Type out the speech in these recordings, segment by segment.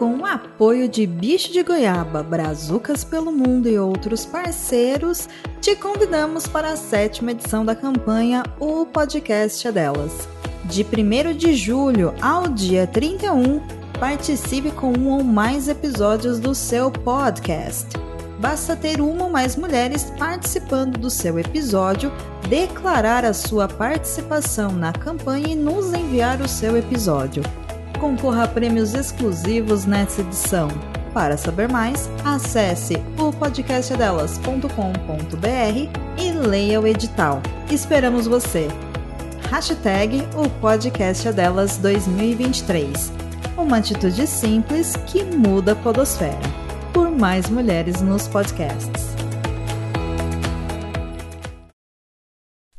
com o apoio de Bicho de Goiaba, Brazucas pelo Mundo e outros parceiros, te convidamos para a sétima edição da campanha O Podcast é Delas. De 1 de julho ao dia 31, participe com um ou mais episódios do seu podcast. Basta ter uma ou mais mulheres participando do seu episódio, declarar a sua participação na campanha e nos enviar o seu episódio concorra a prêmios exclusivos nessa edição. Para saber mais, acesse o podcastdelas.com.br e leia o edital. Esperamos você! Hashtag o podcast é delas 2023. Uma atitude simples que muda a podosfera. Por mais mulheres nos podcasts.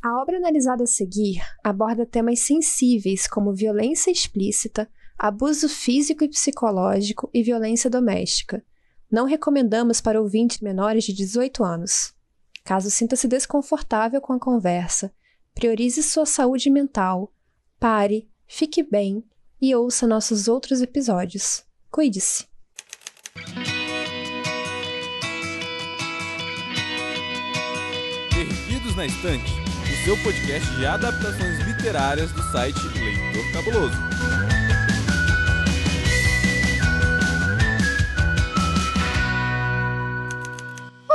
A obra analisada a seguir aborda temas sensíveis como violência explícita, abuso físico e psicológico e violência doméstica. Não recomendamos para ouvintes menores de 18 anos. Caso sinta-se desconfortável com a conversa, priorize sua saúde mental, pare, fique bem e ouça nossos outros episódios. Cuide-se! Perdidos na Estante, o seu podcast de adaptações literárias do site Leitor Cabuloso.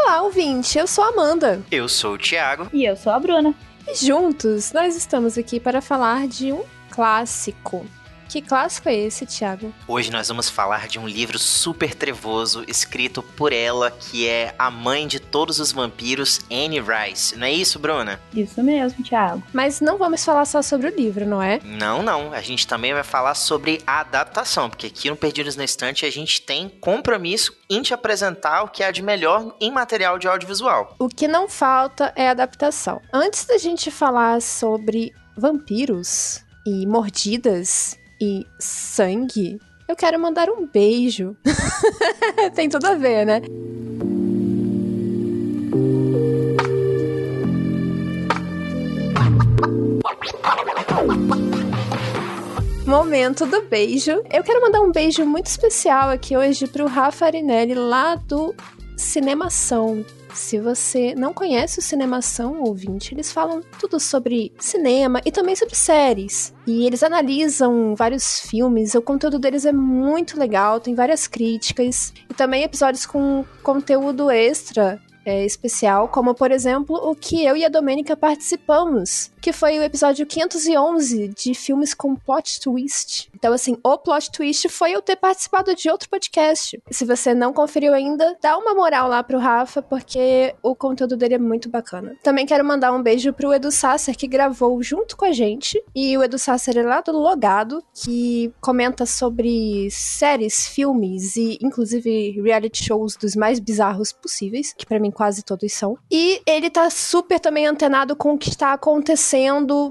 Olá, ouvinte! Eu sou a Amanda. Eu sou o Thiago. E eu sou a Bruna. E juntos nós estamos aqui para falar de um clássico que clássico é esse, Thiago? Hoje nós vamos falar de um livro super trevoso escrito por ela, que é a mãe de todos os vampiros, Anne Rice. Não é isso, Bruna? Isso mesmo, Thiago. Mas não vamos falar só sobre o livro, não é? Não, não. A gente também vai falar sobre a adaptação, porque aqui no Perdidos na Estante a gente tem compromisso em te apresentar o que há de melhor em material de audiovisual. O que não falta é adaptação. Antes da gente falar sobre vampiros e mordidas e sangue, eu quero mandar um beijo. Tem tudo a ver, né? Momento do beijo. Eu quero mandar um beijo muito especial aqui hoje pro Rafa Arinelli, lá do Cinemação. Se você não conhece o Cinemação ouvinte, eles falam tudo sobre cinema e também sobre séries. E eles analisam vários filmes, o conteúdo deles é muito legal, tem várias críticas e também episódios com conteúdo extra é, especial, como por exemplo o que eu e a Domênica participamos, que foi o episódio 511 de filmes com plot twist. Então, assim, o plot twist foi eu ter participado de outro podcast. Se você não conferiu ainda, dá uma moral lá pro Rafa, porque o conteúdo dele é muito bacana. Também quero mandar um beijo pro Edu Sasser, que gravou junto com a gente. E o Edu Sasser é lá do Logado, que comenta sobre séries, filmes e, inclusive, reality shows dos mais bizarros possíveis, que para mim quase todos são. E ele tá super também antenado com o que está acontecendo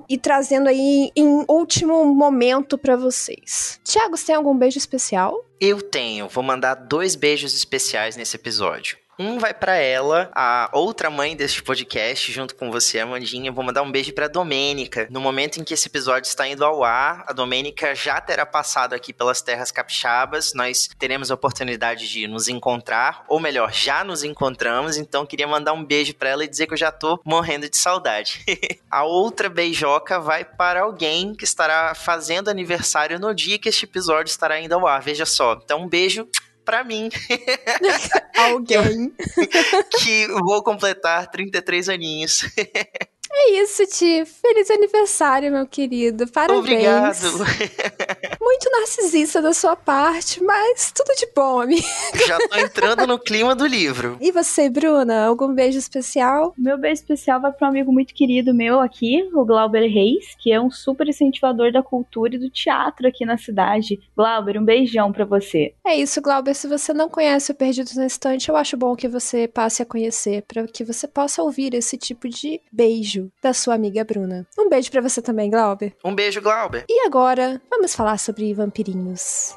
e trazendo aí em último momento para vocês. Tiago, você tem algum beijo especial? Eu tenho. Vou mandar dois beijos especiais nesse episódio. Um vai para ela, a outra mãe deste podcast, junto com você, Amandinha. Vou mandar um beijo pra Domênica. No momento em que esse episódio está indo ao ar, a Domênica já terá passado aqui pelas terras capixabas. Nós teremos a oportunidade de nos encontrar, ou melhor, já nos encontramos. Então, queria mandar um beijo para ela e dizer que eu já tô morrendo de saudade. a outra beijoca vai para alguém que estará fazendo aniversário no dia que este episódio estará indo ao ar. Veja só. Então, um beijo pra mim. Alguém. que vou completar 33 aninhos. É isso, Ti. Feliz aniversário, meu querido. Parabéns. Obrigado. Muito narcisista da sua parte, mas tudo de bom, amigo. Já tô entrando no clima do livro. E você, Bruna? Algum beijo especial? Meu beijo especial vai para um amigo muito querido meu aqui, o Glauber Reis, que é um super incentivador da cultura e do teatro aqui na cidade. Glauber, um beijão para você. É isso, Glauber. Se você não conhece o Perdidos na Estante, eu acho bom que você passe a conhecer, para que você possa ouvir esse tipo de beijo da sua amiga Bruna. Um beijo para você também, Glauber. Um beijo, Glauber. E agora, vamos falar sobre vampirinhos.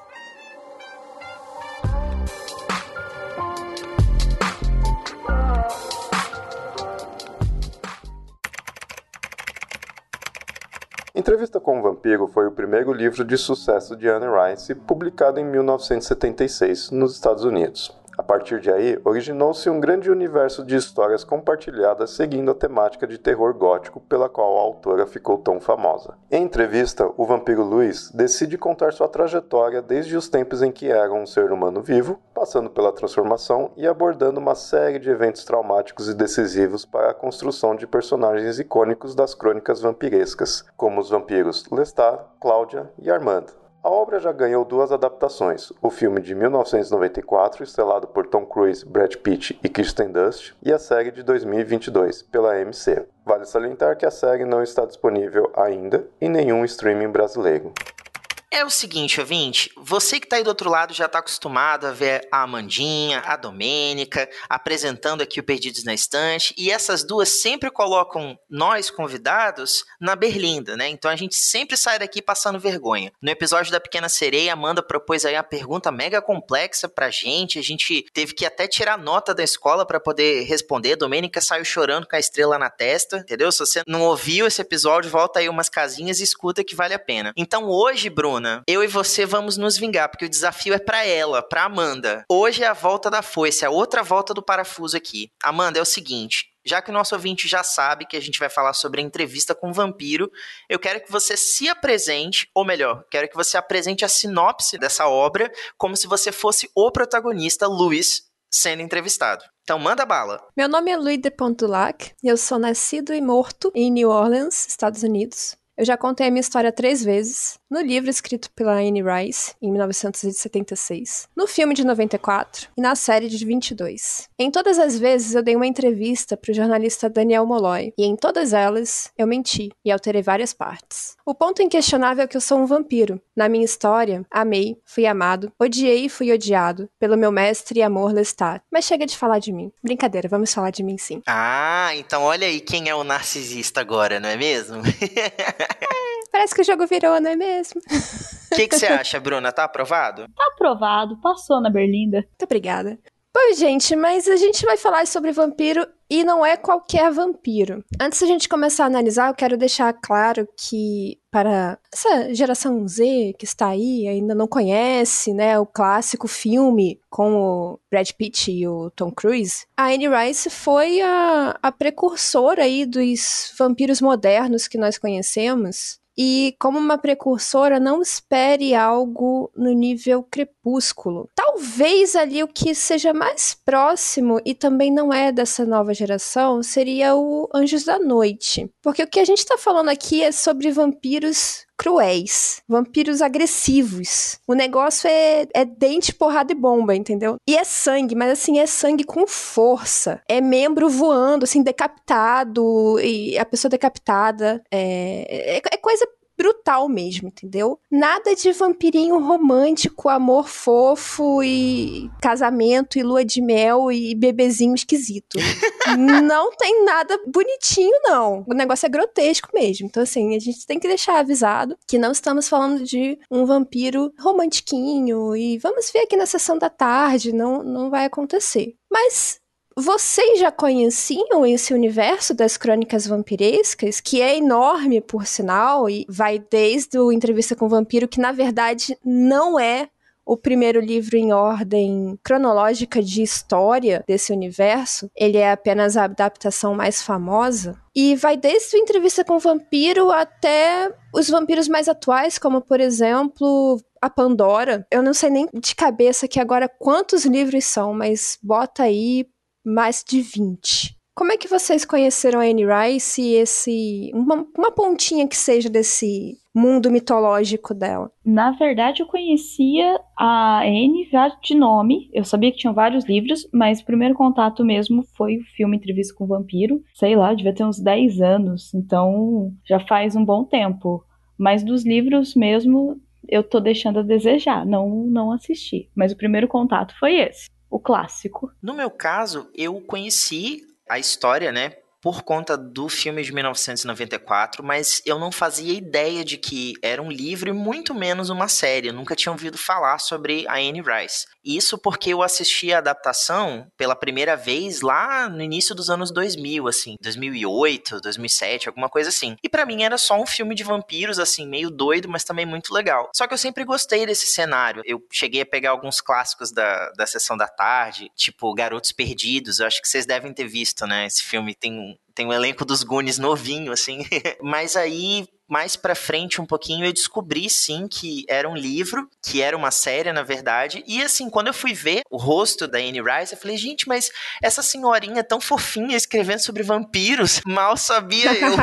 Entrevista com o Vampiro foi o primeiro livro de sucesso de Anne Rice, publicado em 1976 nos Estados Unidos. Partir de aí, originou-se um grande universo de histórias compartilhadas seguindo a temática de terror gótico pela qual a autora ficou tão famosa. Em entrevista, o vampiro Luiz decide contar sua trajetória desde os tempos em que era um ser humano vivo, passando pela transformação e abordando uma série de eventos traumáticos e decisivos para a construção de personagens icônicos das crônicas vampirescas, como os vampiros Lestat, Cláudia e Armand. A obra já ganhou duas adaptações: o filme de 1994, estrelado por Tom Cruise, Brad Pitt e Kirsten Dunst, e a série de 2022, pela AMC. Vale salientar que a série não está disponível ainda em nenhum streaming brasileiro. É o seguinte, ouvinte, você que tá aí do outro lado já tá acostumado a ver a Amandinha, a Domênica, apresentando aqui o Perdidos na Estante, e essas duas sempre colocam nós, convidados, na berlinda, né? Então a gente sempre sai daqui passando vergonha. No episódio da Pequena Sereia, Amanda propôs aí uma pergunta mega complexa pra gente, a gente teve que até tirar nota da escola para poder responder, Domênica saiu chorando com a estrela na testa, entendeu? Se você não ouviu esse episódio, volta aí umas casinhas e escuta que vale a pena. Então hoje, Bruno, Bruna, eu e você vamos nos vingar, porque o desafio é para ela, para Amanda. Hoje é a volta da foice, é a outra volta do parafuso aqui. Amanda, é o seguinte, já que o nosso ouvinte já sabe que a gente vai falar sobre a entrevista com o vampiro, eu quero que você se apresente, ou melhor, quero que você apresente a sinopse dessa obra como se você fosse o protagonista, Luiz, sendo entrevistado. Então manda bala. Meu nome é Louis de Pontulac eu sou nascido e morto em New Orleans, Estados Unidos. Eu já contei a minha história três vezes, no livro escrito pela Anne Rice, em 1976, no filme de 94 e na série de 22. Em todas as vezes eu dei uma entrevista para o jornalista Daniel Molloy, e em todas elas eu menti e alterei várias partes. O ponto inquestionável é que eu sou um vampiro. Na minha história, amei, fui amado, odiei e fui odiado pelo meu mestre e amor Lestat. Mas chega de falar de mim. Brincadeira, vamos falar de mim sim. Ah, então olha aí quem é o narcisista agora, não é mesmo? Parece que o jogo virou, não é mesmo? O que, você acha, Bruna? Tá aprovado? Tá aprovado, passou na Berlinda. Muito obrigada. Bom, gente, mas a gente vai falar sobre vampiro e não é qualquer vampiro. Antes da gente começar a analisar, eu quero deixar claro que para essa geração Z que está aí, ainda não conhece, né, o clássico filme com o Brad Pitt e o Tom Cruise, a Anne Rice foi a, a precursora aí dos vampiros modernos que nós conhecemos. E como uma precursora, não espere algo no nível crepúsculo. Talvez ali o que seja mais próximo e também não é dessa nova geração seria o Anjos da Noite. Porque o que a gente está falando aqui é sobre vampiros cruéis, vampiros agressivos. O negócio é, é dente, porrada e bomba, entendeu? E é sangue, mas assim, é sangue com força. É membro voando, assim, decapitado, e a pessoa decapitada. É, é, é coisa brutal mesmo, entendeu? Nada de vampirinho romântico, amor fofo e casamento e lua de mel e bebezinho esquisito. não tem nada bonitinho, não. O negócio é grotesco mesmo. Então, assim, a gente tem que deixar avisado que não estamos falando de um vampiro romantiquinho e vamos ver aqui na sessão da tarde, não, não vai acontecer. Mas vocês já conheciam esse universo das crônicas vampirescas, que é enorme, por sinal, e vai desde o Entrevista com o Vampiro, que na verdade não é o primeiro livro em ordem cronológica de história desse universo. Ele é apenas a adaptação mais famosa. E vai desde o Entrevista com o Vampiro até os vampiros mais atuais, como por exemplo a Pandora. Eu não sei nem de cabeça aqui agora quantos livros são, mas bota aí mais de 20. Como é que vocês conheceram a Anne Rice e esse uma, uma pontinha que seja desse mundo mitológico dela? Na verdade, eu conhecia a Anne já de nome. Eu sabia que tinham vários livros, mas o primeiro contato mesmo foi o filme Entrevista com o Vampiro. Sei lá, devia ter uns 10 anos, então já faz um bom tempo. Mas dos livros mesmo, eu tô deixando a desejar, não não assisti. Mas o primeiro contato foi esse o clássico. No meu caso, eu conheci a história, né? Por conta do filme de 1994, mas eu não fazia ideia de que era um livro e muito menos uma série. Eu nunca tinha ouvido falar sobre a Anne Rice. Isso porque eu assisti a adaptação pela primeira vez lá no início dos anos 2000, assim, 2008, 2007, alguma coisa assim. E para mim era só um filme de vampiros, assim, meio doido, mas também muito legal. Só que eu sempre gostei desse cenário. Eu cheguei a pegar alguns clássicos da, da sessão da tarde, tipo Garotos Perdidos. Eu acho que vocês devem ter visto, né? Esse filme tem um, tem um elenco dos Goonies novinho, assim. Mas aí, mais pra frente um pouquinho, eu descobri sim que era um livro, que era uma série, na verdade. E assim, quando eu fui ver o rosto da Anne Rice, eu falei, gente, mas essa senhorinha tão fofinha escrevendo sobre vampiros, mal sabia eu.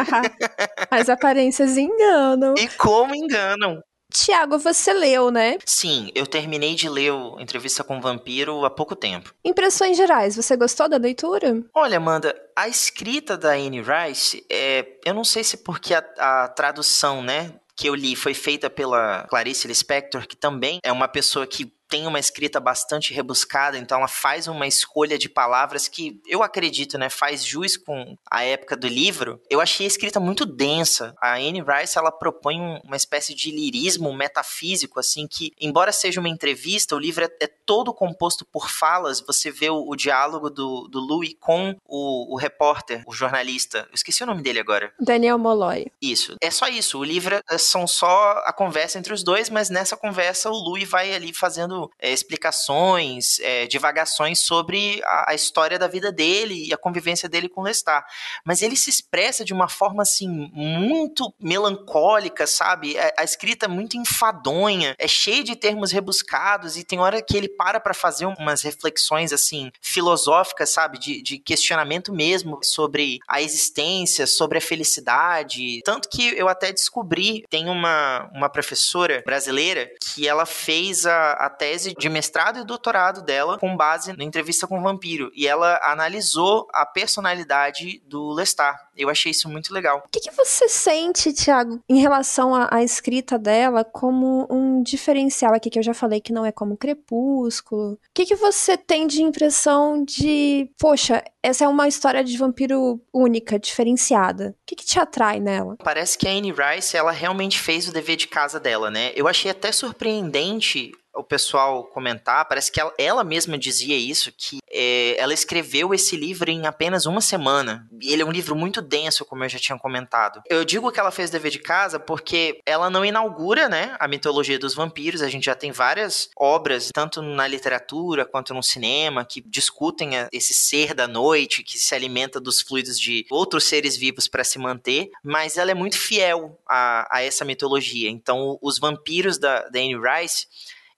As aparências enganam. E como enganam. Tiago, você leu, né? Sim, eu terminei de ler o Entrevista com o Vampiro há pouco tempo. Impressões gerais, você gostou da leitura? Olha, Amanda, a escrita da Anne Rice, é, eu não sei se porque a, a tradução, né, que eu li foi feita pela Clarice Lispector, que também é uma pessoa que tem uma escrita bastante rebuscada, então ela faz uma escolha de palavras que eu acredito, né, faz jus com a época do livro. Eu achei a escrita muito densa. A Anne Rice, ela propõe um, uma espécie de lirismo metafísico, assim, que, embora seja uma entrevista, o livro é, é todo composto por falas. Você vê o, o diálogo do, do Louis com o, o, repórter, o jornalista. Eu esqueci o nome dele agora. Daniel Molloy. Isso. É só isso. O livro é, são só a conversa entre os dois, mas nessa conversa o Louis vai ali fazendo é, explicações, é, divagações sobre a, a, história da vida dele e a convivência dele com Lestat. Mas ele se expressa de uma forma assim muito melancólica, sabe? A, é, a escrita é muito enfadonha, é cheia de termos rebuscados e tem hora que ele para para fazer umas reflexões assim filosóficas, sabe? De, de questionamento mesmo sobre a existência, sobre a felicidade. Tanto que eu até descobri, tem uma, uma professora brasileira que ela fez a, a tese de mestrado e doutorado dela com base na entrevista com o vampiro. E ela analisou a personalidade do Lestat. Eu achei isso muito legal. O que, que você sente, Thiago, em relação à, à, escrita dela como um diferencial aqui, que eu já falei que não é como Crepúsculo? O que, que você tem de impressão de, poxa, essa é uma história de vampiro única, diferenciada? O que, que te atrai nela? Parece que a Anne Rice, ela realmente fez o dever de casa dela, né? Eu achei até surpreendente o pessoal comentar, parece que ela, ela mesma dizia isso, que é, ela escreveu esse livro em apenas uma semana. E ele é um livro muito denso, como eu já tinha comentado. Eu digo que ela fez dever de casa porque ela não inaugura, né, a mitologia dos vampiros. A gente já tem várias obras, tanto na literatura quanto no cinema, que discutem esse ser da noite, que se alimenta dos fluidos de outros seres vivos para se manter, mas ela é muito fiel a, a essa mitologia. Então, os vampiros da, da Anne Rice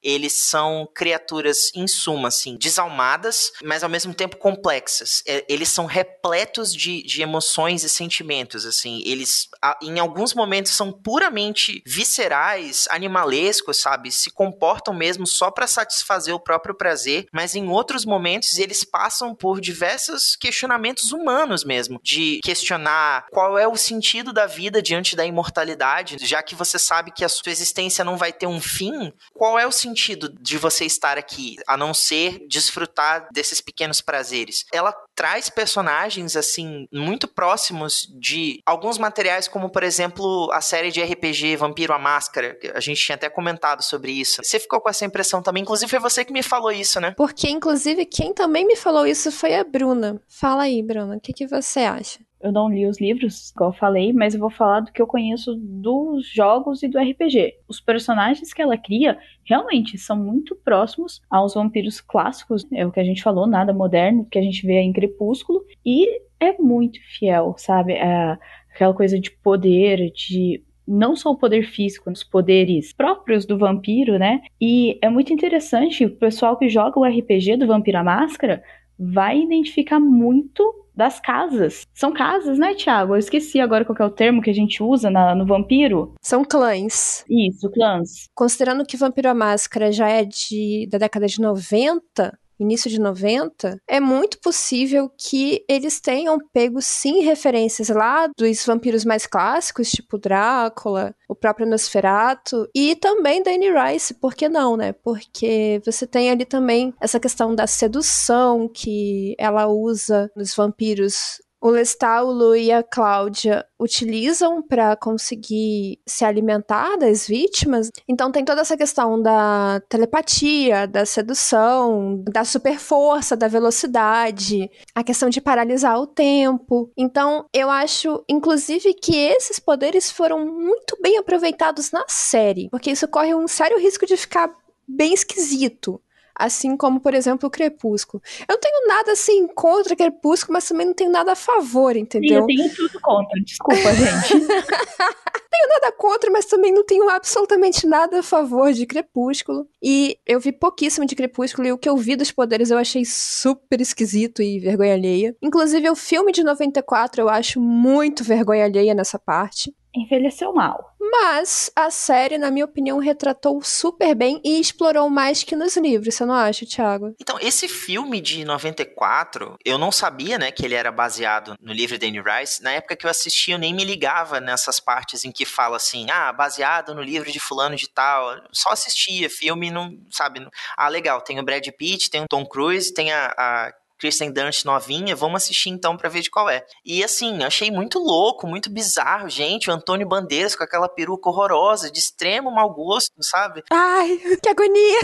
eles são criaturas, em suma, assim, desalmadas, mas ao mesmo tempo complexas. É, eles são repletos de, de emoções e sentimentos, assim. Eles, em alguns momentos, são puramente viscerais, animalescos, sabe? Se comportam mesmo só para satisfazer o próprio prazer, mas em outros momentos eles passam por diversos questionamentos humanos mesmo, de questionar qual é o sentido da vida diante da imortalidade, já que você sabe que a sua existência não vai ter um fim, qual é o sentido sentido de você estar aqui, a não ser desfrutar desses pequenos prazeres. Ela traz personagens, assim, muito próximos de alguns materiais, como, por exemplo, a série de RPG Vampiro a Máscara. A gente tinha até comentado sobre isso. Você ficou com essa impressão também? Inclusive, foi você que me falou isso, né? Porque, inclusive, quem também me falou isso foi a Bruna. Fala aí, Bruna, o que, que você acha? Eu não li os livros, igual eu falei, mas eu vou falar do que eu conheço dos jogos e do RPG. Os personagens que ela cria realmente são muito próximos aos vampiros clássicos, é o que a gente falou, nada moderno, que a gente vê em Crepúsculo, e é muito fiel, sabe? É aquela coisa de poder, de não só o poder físico, os poderes próprios do vampiro, né? E é muito interessante, o pessoal que joga o RPG do Vampiro à Máscara vai identificar muito das casas. São casas, né, Tiago? Eu esqueci agora qual é o termo que a gente usa na, no vampiro. São clãs. Isso, clãs. Considerando que Vampiro a Máscara já é de, da década de 90, início de 90, é muito possível que eles tenham pego sim referências lá dos vampiros mais clássicos, tipo Drácula, o próprio Nosferatu, e também da Anne Rice, por que não, né? Porque você tem ali também essa questão da sedução que ela usa nos vampiros o Lestat, o Lu e a Cláudia utilizam para conseguir se alimentar das vítimas. Então tem toda essa questão da telepatia, da sedução, da superforça, da velocidade, a questão de paralisar o tempo. Então eu acho, inclusive, que esses poderes foram muito bem aproveitados na série, porque isso corre um sério risco de ficar bem esquisito. Assim como, por exemplo, o Crepúsculo. Eu não tenho nada assim contra Crepúsculo, mas também não tenho nada a favor, entendeu? Sim, eu tenho tudo contra, desculpa, gente. tenho nada contra, mas também não tenho absolutamente nada a favor de Crepúsculo. E eu vi pouquíssimo de Crepúsculo e o que eu vi dos poderes eu achei super esquisito e vergonha alheia. Inclusive, o filme de 94 eu acho muito vergonha alheia nessa parte envelheceu mal. Mas a série, na minha opinião, retratou super bem e explorou mais que nos livros, você não acha, Thiago? Então, esse filme de 94, eu não sabia, né, que ele era baseado no livro de Anne Rice. Na época que eu assisti, eu nem me ligava nessas partes em que fala assim, ah, baseado no livro de fulano de tal. Eu só assistia filme, não, sabe? Ah, legal, tem o Brad Pitt, tem o Tom Cruise, tem a, a Kristen Dunst novinha, vamos assistir então para ver de qual é. E assim, achei muito louco, muito bizarro, gente, o Antônio Bandeiras com aquela peruca horrorosa, de extremo mau gosto, sabe? Ai, que agonia!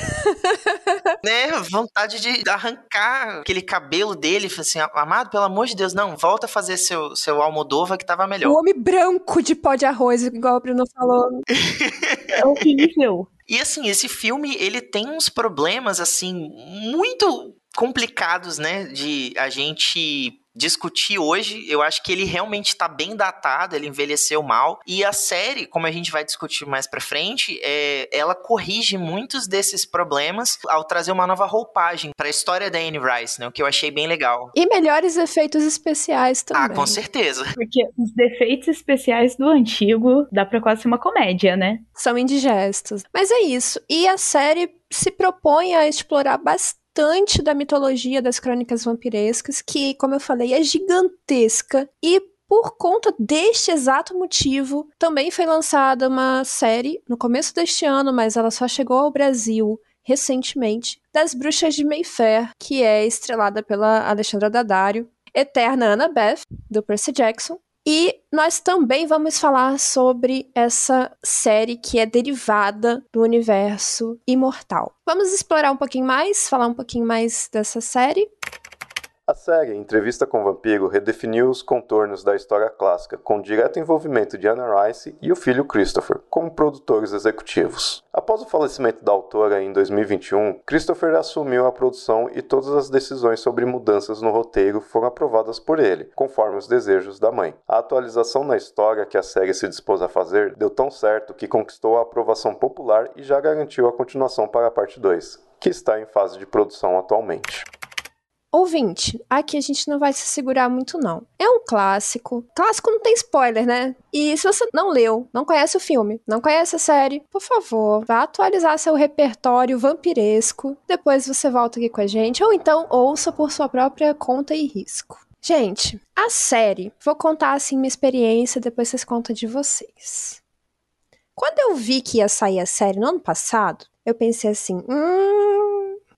né, vontade de arrancar aquele cabelo dele, assim, amado, pelo amor de Deus, não, volta a fazer seu, seu Almodova que tava melhor. O homem branco de pó de arroz, igual o Bruno falou. é horrível. E assim, esse filme, ele tem uns problemas, assim, muito complicados, né, de a gente discutir hoje. Eu acho que ele realmente está bem datado, ele envelheceu mal. E a série, como a gente vai discutir mais pra frente, é, ela corrige muitos desses problemas ao trazer uma nova roupagem para a história da Anne Rice, né? O que eu achei bem legal. E melhores efeitos especiais também. Ah, com certeza. Porque os defeitos especiais do antigo dá pra quase ser uma comédia, né? São indigestos. Mas é isso. E a série se propõe a explorar bastante bastante da mitologia das crônicas vampirescas, que, como eu falei, é gigantesca e por conta deste exato motivo, também foi lançada uma série no começo deste ano, mas ela só chegou ao Brasil recentemente, das Bruxas de Mayfair, que é estrelada pela Alexandra Daddario, Eterna Annabeth, do Percy Jackson, e nós também vamos falar sobre essa série que é derivada do universo imortal. Vamos explorar um pouquinho mais, falar um pouquinho mais dessa série. A série Entrevista com o Vampiro redefiniu os contornos da história clássica, com direto envolvimento de Anna Rice e o filho Christopher como produtores executivos. Após o falecimento da autora em 2021, Christopher assumiu a produção e todas as decisões sobre mudanças no roteiro foram aprovadas por ele, conforme os desejos da mãe. A atualização na história que a série se dispôs a fazer deu tão certo que conquistou a aprovação popular e já garantiu a continuação para a parte 2, que está em fase de produção atualmente. Ouvinte, aqui a gente não vai se segurar muito, não. É um clássico. Clássico não tem spoiler, né? E se você não leu, não conhece o filme, não conhece a série, por favor, vá atualizar seu repertório vampiresco. Depois você volta aqui com a gente, ou então ouça por sua própria conta e risco. Gente, a série, vou contar assim minha experiência, depois vocês contam de vocês. Quando eu vi que ia sair a série no ano passado, eu pensei assim: hum,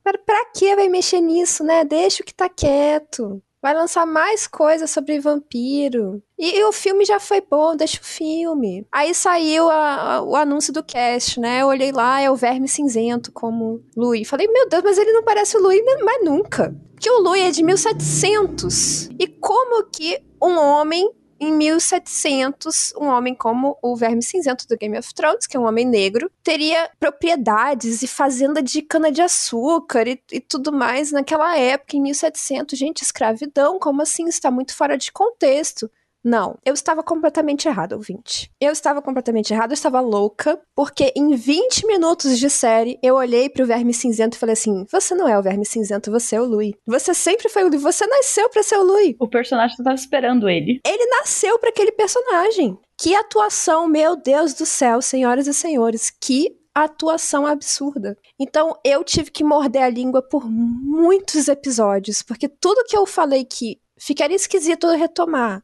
Pra, pra que vai mexer nisso, né? Deixa o que tá quieto. Vai lançar mais coisas sobre vampiro. E, e, o filme já foi bom, deixa o filme. Aí saiu a, a, o anúncio do cast, né? Eu olhei lá, é o Verme Cinzento como Louis. Falei, meu Deus, mas ele não parece o Louis, mas nunca. Porque o Louis é de 1700. E como que um homem em 1700, um homem como o Verme Cinzento do Game of Thrones, que é um homem negro, teria propriedades e fazenda de cana-de-açúcar e, e, tudo mais naquela época, em 1700. Gente, escravidão, como assim? Está muito fora de contexto. Não, eu estava completamente errada, ouvinte. Eu estava completamente errada, eu estava louca, porque em 20 minutos de série eu olhei pro Verme Cinzento e falei assim: Você não é o Verme Cinzento, você é o Louis. Você sempre foi o Louis, você nasceu para ser o Louis. O personagem estava esperando ele. Ele nasceu para aquele personagem. Que atuação, meu Deus do céu, senhoras e senhores, que atuação absurda. Então eu tive que morder a língua por muitos episódios, porque tudo que eu falei que ficaria esquisito retomar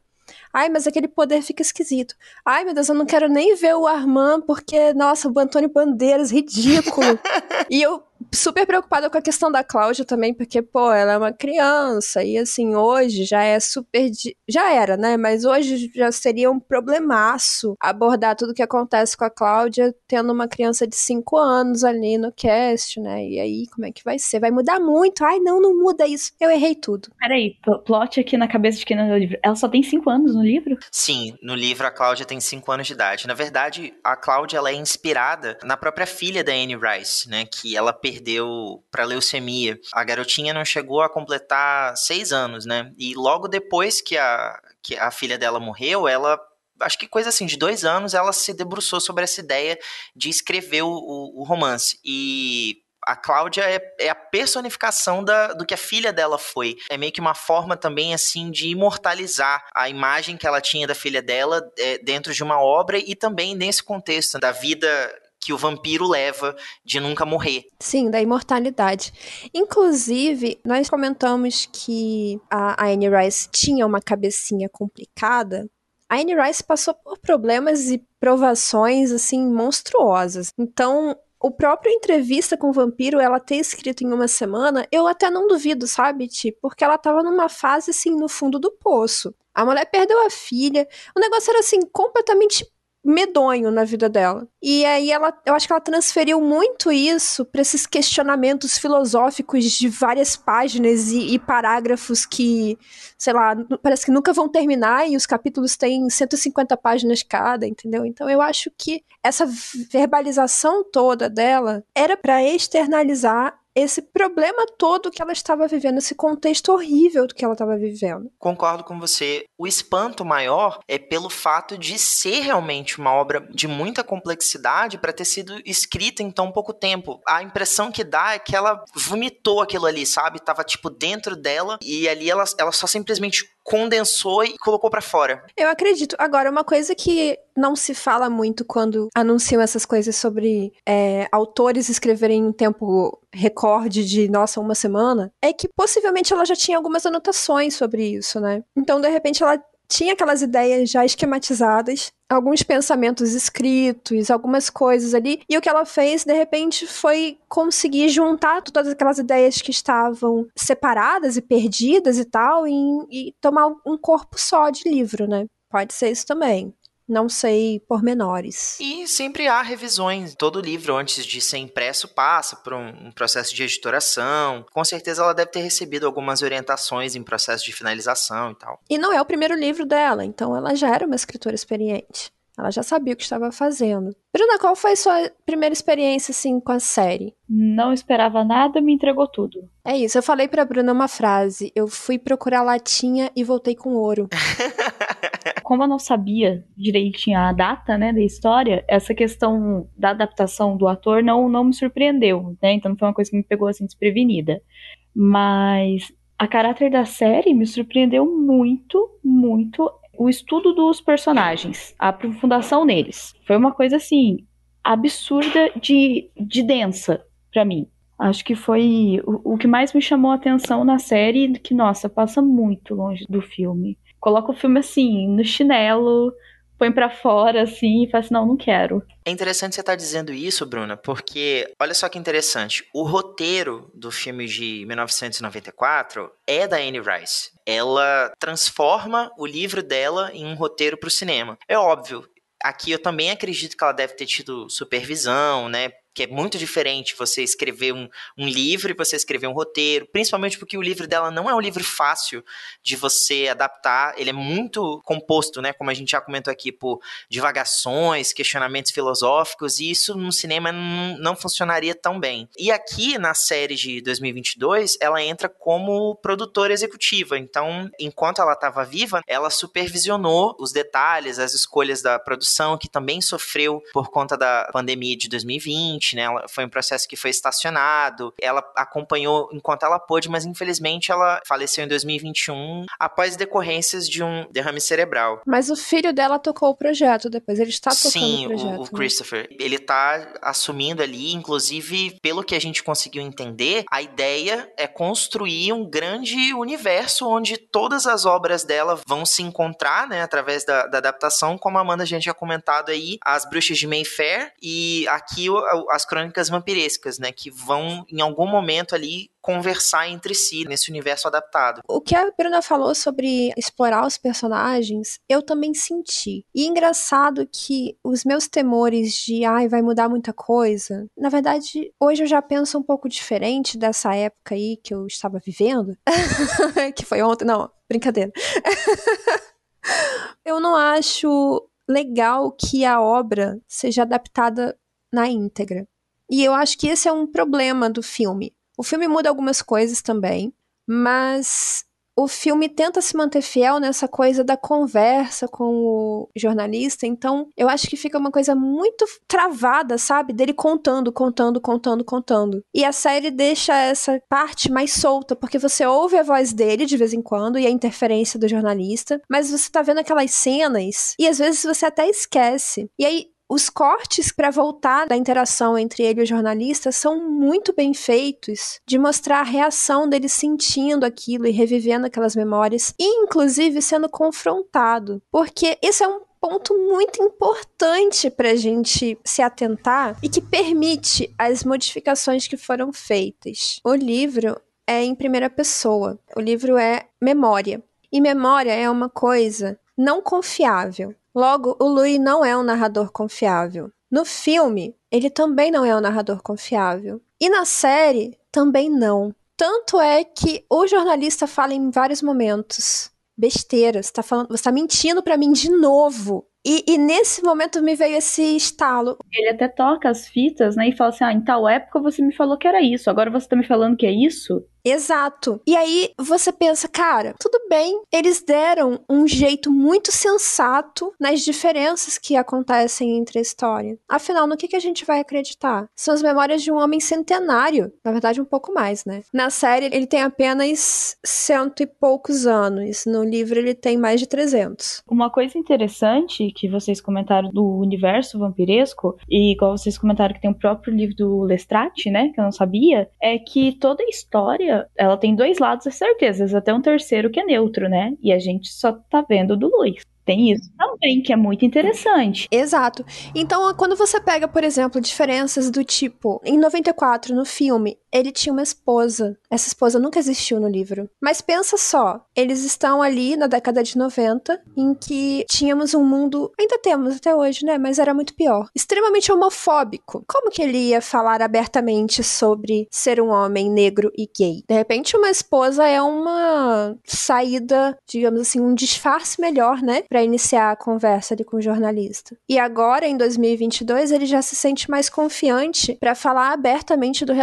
Ai, mas aquele poder fica esquisito. Ai, meu Deus, eu não quero nem ver o Armand porque, nossa, o Antônio Bandeiras, ridículo. e eu super preocupada com a questão da Cláudia também, porque, pô, ela é uma criança, e assim, hoje já é super. Já era, né? Mas hoje já seria um problemaço abordar tudo que acontece com a Cláudia tendo uma criança de 5 anos ali no cast, né? E aí, como é que vai ser? Vai mudar muito? Ai, não, não muda isso. Eu errei tudo. Peraí, plot aqui na cabeça de quem não leu o livro. Ela só tem 5 anos no livro? Sim, no livro a Cláudia tem 5 anos de idade. Na verdade, a Cláudia ela é inspirada na própria filha da Anne Rice, né? Que ela perdeu para leucemia. A garotinha não chegou a completar 6 anos, né? E logo depois que a, que a filha dela morreu, ela acho que coisa assim, de dois anos, ela se debruçou sobre essa ideia de escrever o, o, o romance. E a Cláudia é, é, a personificação da, do que a filha dela foi. É meio que uma forma também, assim, de imortalizar a imagem que ela tinha da filha dela é, dentro de uma obra e também nesse contexto da vida que o vampiro leva de nunca morrer. Sim, da imortalidade. Inclusive, nós comentamos que a Anne Rice tinha uma cabecinha complicada. A Anne Rice passou por problemas e provações assim monstruosas. Então, o próprio entrevista com o vampiro, ela ter escrito em uma semana, eu até não duvido, sabe, Tipo, porque ela tava numa fase assim no fundo do poço. A mulher perdeu a filha. O negócio era assim completamente medonho na vida dela. E aí ela, eu acho que ela transferiu muito isso para esses questionamentos filosóficos de várias páginas e, e, parágrafos que, sei lá, parece que nunca vão terminar e os capítulos têm 150 páginas cada, entendeu? Então eu acho que essa verbalização toda dela era para externalizar esse problema todo que ela estava vivendo, esse contexto horrível que ela estava vivendo. Concordo com você. O espanto maior é pelo fato de ser realmente uma obra de muita complexidade para ter sido escrita em tão pouco tempo. A impressão que dá é que ela vomitou aquilo ali, sabe? Tava tipo dentro dela e ali ela, ela só simplesmente condensou e colocou para fora. Eu acredito. Agora, uma coisa que não se fala muito quando anunciam essas coisas sobre é, autores escreverem em tempo recorde de, nossa, uma semana, é que possivelmente ela já tinha algumas anotações sobre isso, né? Então, de repente, ela tinha aquelas ideias já esquematizadas, alguns pensamentos escritos, algumas coisas ali, e o que ela fez, de repente, foi conseguir juntar todas aquelas ideias que estavam separadas e perdidas e tal, e, e tomar um corpo só de livro, né? Pode ser isso também não sei pormenores. E sempre há revisões. Todo livro, antes de ser impresso, passa por um, um, processo de editoração. Com certeza ela deve ter recebido algumas orientações em processo de finalização e tal. E não é o primeiro livro dela, então ela já era uma escritora experiente. Ela já sabia o que estava fazendo. Bruna, qual foi sua primeira experiência assim com a série? Não esperava nada, me entregou tudo. É isso, eu falei pra Bruna uma frase. Eu fui procurar latinha e voltei com ouro. Como eu não sabia direitinho a data, né, da história, essa questão da adaptação do ator não, não me surpreendeu, né? Então não foi uma coisa que me pegou assim desprevenida. Mas a caráter da série me surpreendeu muito, muito o estudo dos personagens, a aprofundação neles. Foi uma coisa assim absurda de, de densa para mim. Acho que foi o, o que mais me chamou a atenção na série, que nossa, passa muito longe do filme coloca o filme assim, no chinelo, põe para fora assim e fala assim, não, não quero. É interessante você estar tá dizendo isso, Bruna, porque olha só que interessante. O roteiro do filme de 1994 é da Anne Rice. Ela transforma o livro dela em um roteiro para o cinema. É óbvio, aqui eu também acredito que ela deve ter tido supervisão, né? Que é muito diferente você escrever um, um livro e você escrever um roteiro, principalmente porque o livro dela não é um livro fácil de você adaptar, ele é muito composto, né, como a gente já comentou aqui, por divagações, questionamentos filosóficos, e isso no cinema não, não funcionaria tão bem. E aqui, na série de 2022, ela entra como produtora executiva, então, enquanto ela estava viva, ela supervisionou os detalhes, as escolhas da produção, que também sofreu por conta da pandemia de 2020, né? Ela, foi um processo que foi estacionado. Ela acompanhou enquanto ela pôde, mas infelizmente ela faleceu em 2021 após decorrências de um derrame cerebral. Mas o filho dela tocou o projeto depois, ele está tocando Sim, o projeto. Sim, o, o Christopher. Ele está assumindo ali, inclusive, pelo que a gente conseguiu entender, a ideia é construir um grande universo onde todas as obras dela vão se encontrar, né, através da, da adaptação, como a Amanda a gente já comentado aí, as Bruxas de Mayfair, e aqui as crônicas vampirescas, né? Que vão, em algum momento ali, conversar entre si nesse universo adaptado. O que a Bruna falou sobre explorar os personagens, eu também senti. E engraçado que os meus temores de ai, vai mudar muita coisa, na verdade, hoje eu já penso um pouco diferente dessa época aí que eu estava vivendo. que foi ontem, não, brincadeira. eu não acho legal que a obra seja adaptada na íntegra. E eu acho que esse é um problema do filme. O filme muda algumas coisas também, mas o filme tenta se manter fiel nessa coisa da conversa com o jornalista, então eu acho que fica uma coisa muito travada, sabe? Dele contando, contando, contando, contando. E a série deixa essa parte mais solta, porque você ouve a voz dele de vez em quando e a interferência do jornalista, mas você tá vendo aquelas cenas e às vezes você até esquece. E aí os cortes para voltar da interação entre ele e o jornalista são muito bem feitos, de mostrar a reação dele sentindo aquilo e revivendo aquelas memórias, e inclusive sendo confrontado, porque esse é um ponto muito importante para a gente se atentar e que permite as modificações que foram feitas. O livro é em primeira pessoa, o livro é memória. E memória é uma coisa não confiável. Logo, o Louis não é um narrador confiável. No filme, ele também não é um narrador confiável. E na série, também não. Tanto é que o jornalista fala em vários momentos besteira, você tá, falando, você tá mentindo para mim de novo. E, e, nesse momento me veio esse estalo. Ele até toca as fitas, né? E fala assim: ah, em tal época você me falou que era isso, agora você tá me falando que é isso? Exato. E aí você pensa, cara, tudo bem, eles deram um jeito muito sensato nas diferenças que acontecem entre a história. Afinal, no que, que a gente vai acreditar? São as memórias de um homem centenário. Na verdade, um pouco mais, né? Na série, ele tem apenas cento e poucos anos. No livro, ele tem mais de 300. Uma coisa interessante que vocês comentaram do universo vampiresco, e igual vocês comentaram que tem o próprio livro do Lestrade, né? Que eu não sabia, é que toda a história ela tem dois lados, é certeza, até um terceiro que é neutro, né? E a gente só tá vendo do Luiz. Tem isso também, que é muito interessante. Exato. Então, quando você pega, por exemplo, diferenças do tipo, em 94, no filme, ele tinha uma esposa. Essa esposa nunca existiu no livro. Mas pensa só, eles estão ali na década de 90, em que tínhamos um mundo, ainda temos até hoje, né? Mas era muito pior. Extremamente homofóbico. Como que ele ia falar abertamente sobre ser um homem negro e gay? De repente, uma esposa é uma saída, digamos assim, um disfarce melhor, né? para iniciar a conversa ali com o jornalista. E agora, em 2022, ele já se sente mais confiante para falar abertamente do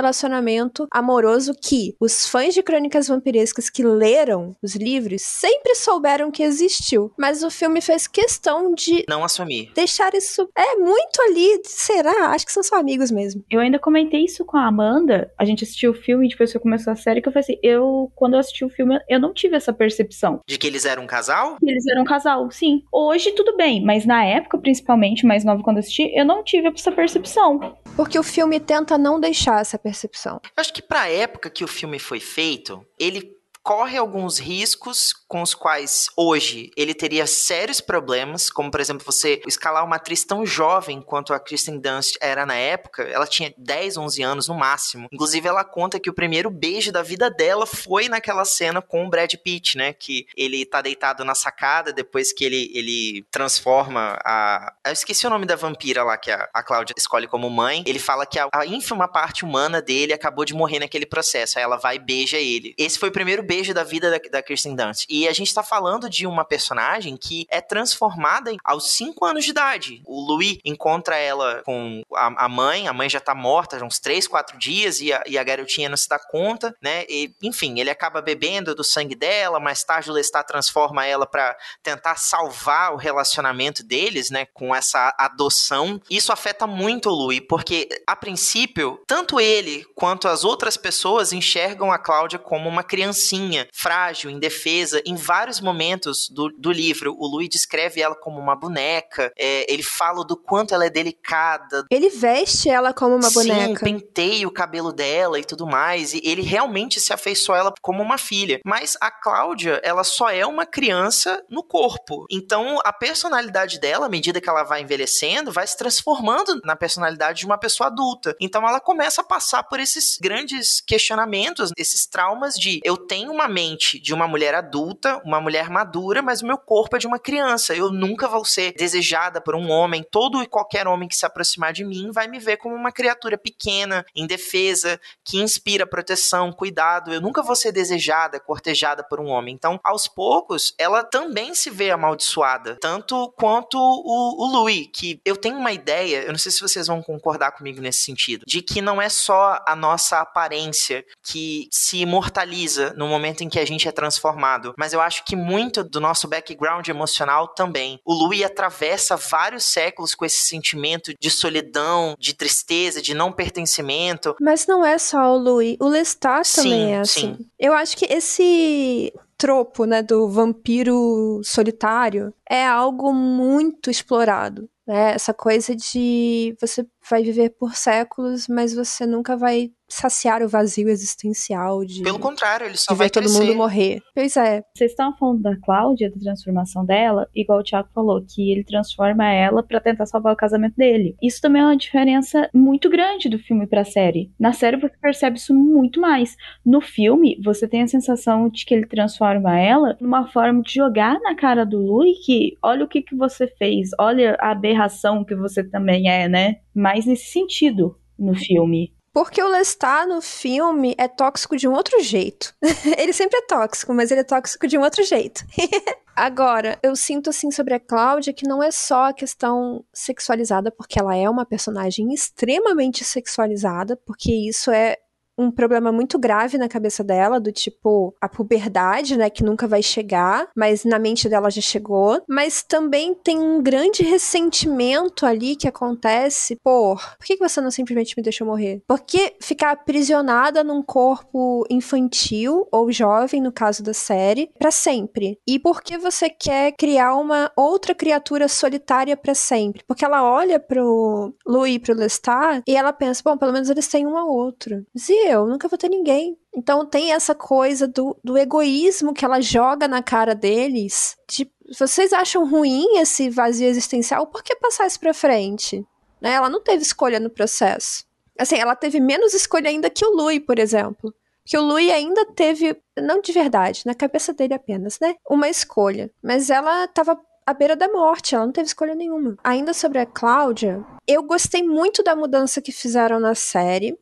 relacionamento amoroso que os fãs de Crônicas Vampirescas que leram os livros sempre souberam que existiu, mas o filme fez questão de não assumir. Deixar isso é muito ali, será? Acho que são só amigos mesmo. Eu ainda comentei isso com a Amanda, a gente assistiu o filme e depois que começou a série que eu falei assim, eu quando eu assisti o filme, eu não tive essa percepção de que eles eram um casal? Eles eram um casal, sim. Hoje tudo bem, mas na época, principalmente, mais nova quando assisti, eu não tive essa percepção. Porque o filme tenta não deixar essa percepção. Eu acho que pra época que o filme foi feito, ele corre alguns riscos com os quais hoje ele teria sérios problemas, como por exemplo você escalar uma atriz tão jovem quanto a Kristen Dunst era na época, ela tinha 10, 11 anos no máximo. Inclusive ela conta que o primeiro beijo da vida dela foi naquela cena com o Brad Pitt, né, que ele tá deitado na sacada depois que ele, ele transforma a eu esqueci o nome da vampira lá que a, a Cláudia escolhe como mãe. Ele fala que a, a ínfima parte humana dele acabou de morrer naquele processo. Aí ela vai e beija ele. Esse foi o primeiro beijo da vida da, da Kirsten Dunst. E a gente tá falando de uma personagem que é transformada aos 5 anos de idade. O Louis encontra ela com a, a, mãe, a mãe já tá morta há uns 3, 4 dias e a, e a garotinha não se dá conta, né? E, enfim, ele acaba bebendo do sangue dela, mais tarde o Lestat transforma ela para tentar salvar o relacionamento deles, né? Com essa adoção. Isso afeta muito o Louis, porque a princípio, tanto ele quanto as outras pessoas enxergam a Cláudia como uma criancinha fraquinha, frágil, indefesa. Em vários momentos do, do livro, o Louis descreve ela como uma boneca. É, ele fala do quanto ela é delicada. Ele veste ela como uma Sim, boneca. penteia o cabelo dela e tudo mais. E ele realmente se afeiçoa ela como uma filha. Mas a Cláudia, ela só é uma criança no corpo. Então, a personalidade dela, à medida que ela vai envelhecendo, vai se transformando na personalidade de uma pessoa adulta. Então, ela começa a passar por esses grandes questionamentos, esses traumas de eu tenho uma mente de uma mulher adulta, uma mulher madura, mas o meu corpo é de uma criança. Eu nunca vou ser desejada por um homem. Todo e qualquer homem que se aproximar de mim vai me ver como uma criatura pequena, indefesa, que inspira proteção, cuidado. Eu nunca vou ser desejada, cortejada por um homem. Então, aos poucos, ela também se vê amaldiçoada, tanto quanto o, o Louis, que eu tenho uma ideia, eu não sei se vocês vão concordar comigo nesse sentido, de que não é só a nossa aparência que se imortaliza no momento em que a gente é transformado, mas eu acho que muito do nosso background emocional também. O Louis atravessa vários séculos com esse sentimento de solidão, de tristeza, de não pertencimento. Mas não é só o Louis. O Lestat também Sim, é assim. sim. Eu acho que esse tropo, né, do vampiro solitário é algo muito explorado. Né? Essa coisa de você vai viver por séculos, mas você nunca vai saciar o vazio existencial de, Pelo contrário, ele só de vai ver todo crescer. mundo morrer. Pois é. Vocês estavam falando da Cláudia, da transformação dela, igual o Thiago falou, que ele transforma ela pra tentar salvar o casamento dele. Isso também é uma diferença muito grande do filme pra série. Na série você percebe isso muito mais. No filme, você tem a sensação de que ele transforma ela numa forma de jogar na cara do que olha o que, que você fez, olha a aberração que você também é, né? Mais nesse sentido no filme. Porque o Lestat no filme é tóxico de um outro jeito. ele sempre é tóxico, mas ele é tóxico de um outro jeito. Agora, eu sinto assim sobre a Cláudia que não é só a questão sexualizada, porque ela é uma personagem extremamente sexualizada, porque isso é um problema muito grave na cabeça dela, do tipo a puberdade, né, que nunca vai chegar, mas na mente dela já chegou. Mas também tem um grande ressentimento ali que acontece por por que você não simplesmente me deixou morrer? Por que ficar aprisionada num corpo infantil ou jovem, no caso da série, pra sempre? E por que você quer criar uma outra criatura solitária pra sempre? Porque ela olha pro Louis e pro Lestat e ela pensa, bom, pelo menos eles têm um ao outro. E eu? Nunca vou ter ninguém. Então tem essa coisa do, do egoísmo que ela joga na cara deles. De, vocês acham ruim esse vazio existencial? Por que passar isso pra frente? Né? Ela não teve escolha no processo. Assim, ela teve menos escolha ainda que o Louis, por exemplo. Porque o Louis ainda teve, não de verdade, na cabeça dele apenas, né? Uma escolha. Mas ela tava à beira da morte, ela não teve escolha nenhuma. Ainda sobre a Cláudia, eu gostei muito da mudança que fizeram na série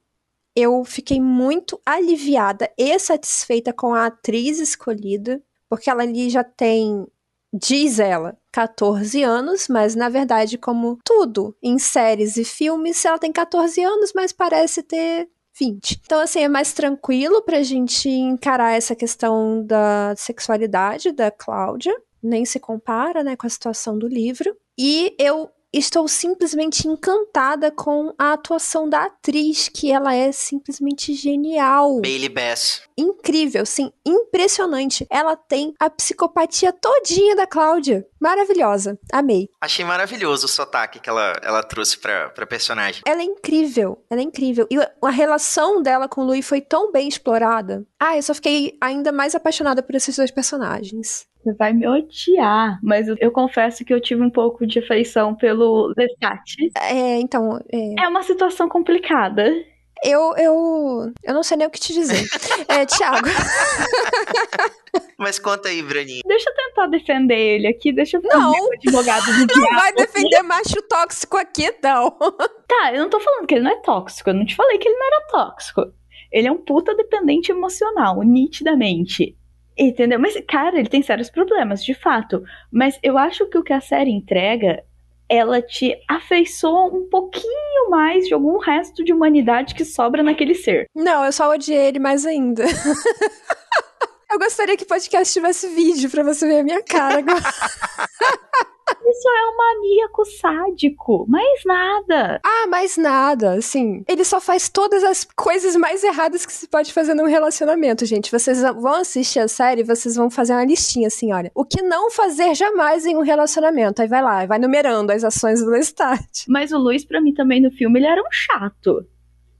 eu fiquei muito aliviada e satisfeita com a atriz escolhida, porque ela ali já tem, diz ela, 14 anos, mas na verdade, como tudo em séries e filmes, ela tem 14 anos, mas parece ter 20. Então, assim, é mais tranquilo pra gente encarar essa questão da sexualidade da Cláudia, nem se compara, né, com a situação do livro. E eu estou simplesmente encantada com a atuação da atriz, que ela é simplesmente genial. Bailey Bass. Incrível, sim, impressionante. Ela tem a psicopatia todinha da Cláudia. Maravilhosa. Amei. Achei maravilhoso o sotaque que ela, ela trouxe pra, pra personagem. Ela é incrível. Ela é incrível. E a relação dela com o Louis foi tão bem explorada. Ah, eu só fiquei ainda mais apaixonada por esses dois personagens. Você vai me odiar, mas eu, eu confesso que eu tive um pouco de afeição pelo Lestat. É, então. É, É uma situação complicada. eu, eu. Eu não sei nem o que te dizer. É, Thiago. Mas conta aí, Braninha. Deixa eu tentar defender ele aqui, deixa eu fazer Não. um advogado do Não diabo. vai defender macho tóxico aqui, não. Tá, eu não tô falando que ele não é tóxico, eu não te falei que ele não era tóxico. Ele é um puta dependente emocional, nitidamente. Entendeu? Mas, cara, ele tem sérios problemas, de fato. Mas eu acho que o que a série entrega, ela te afeiçoa um pouquinho mais de algum resto de humanidade que sobra naquele ser. Não, eu só odiei ele mais ainda. Eu gostaria que o podcast tivesse vídeo pra você ver a minha cara agora. Isso é um maníaco sádico. Mais nada. Ah, mais nada. Assim, ele só faz todas as coisas mais erradas que se pode fazer num relacionamento, gente. Vocês vão assistir a série, vocês vão fazer uma listinha assim, olha. O que não fazer jamais em um relacionamento. Aí vai lá, vai numerando as ações do Lestat. Mas o Luiz, para mim, também no filme, ele era um chato.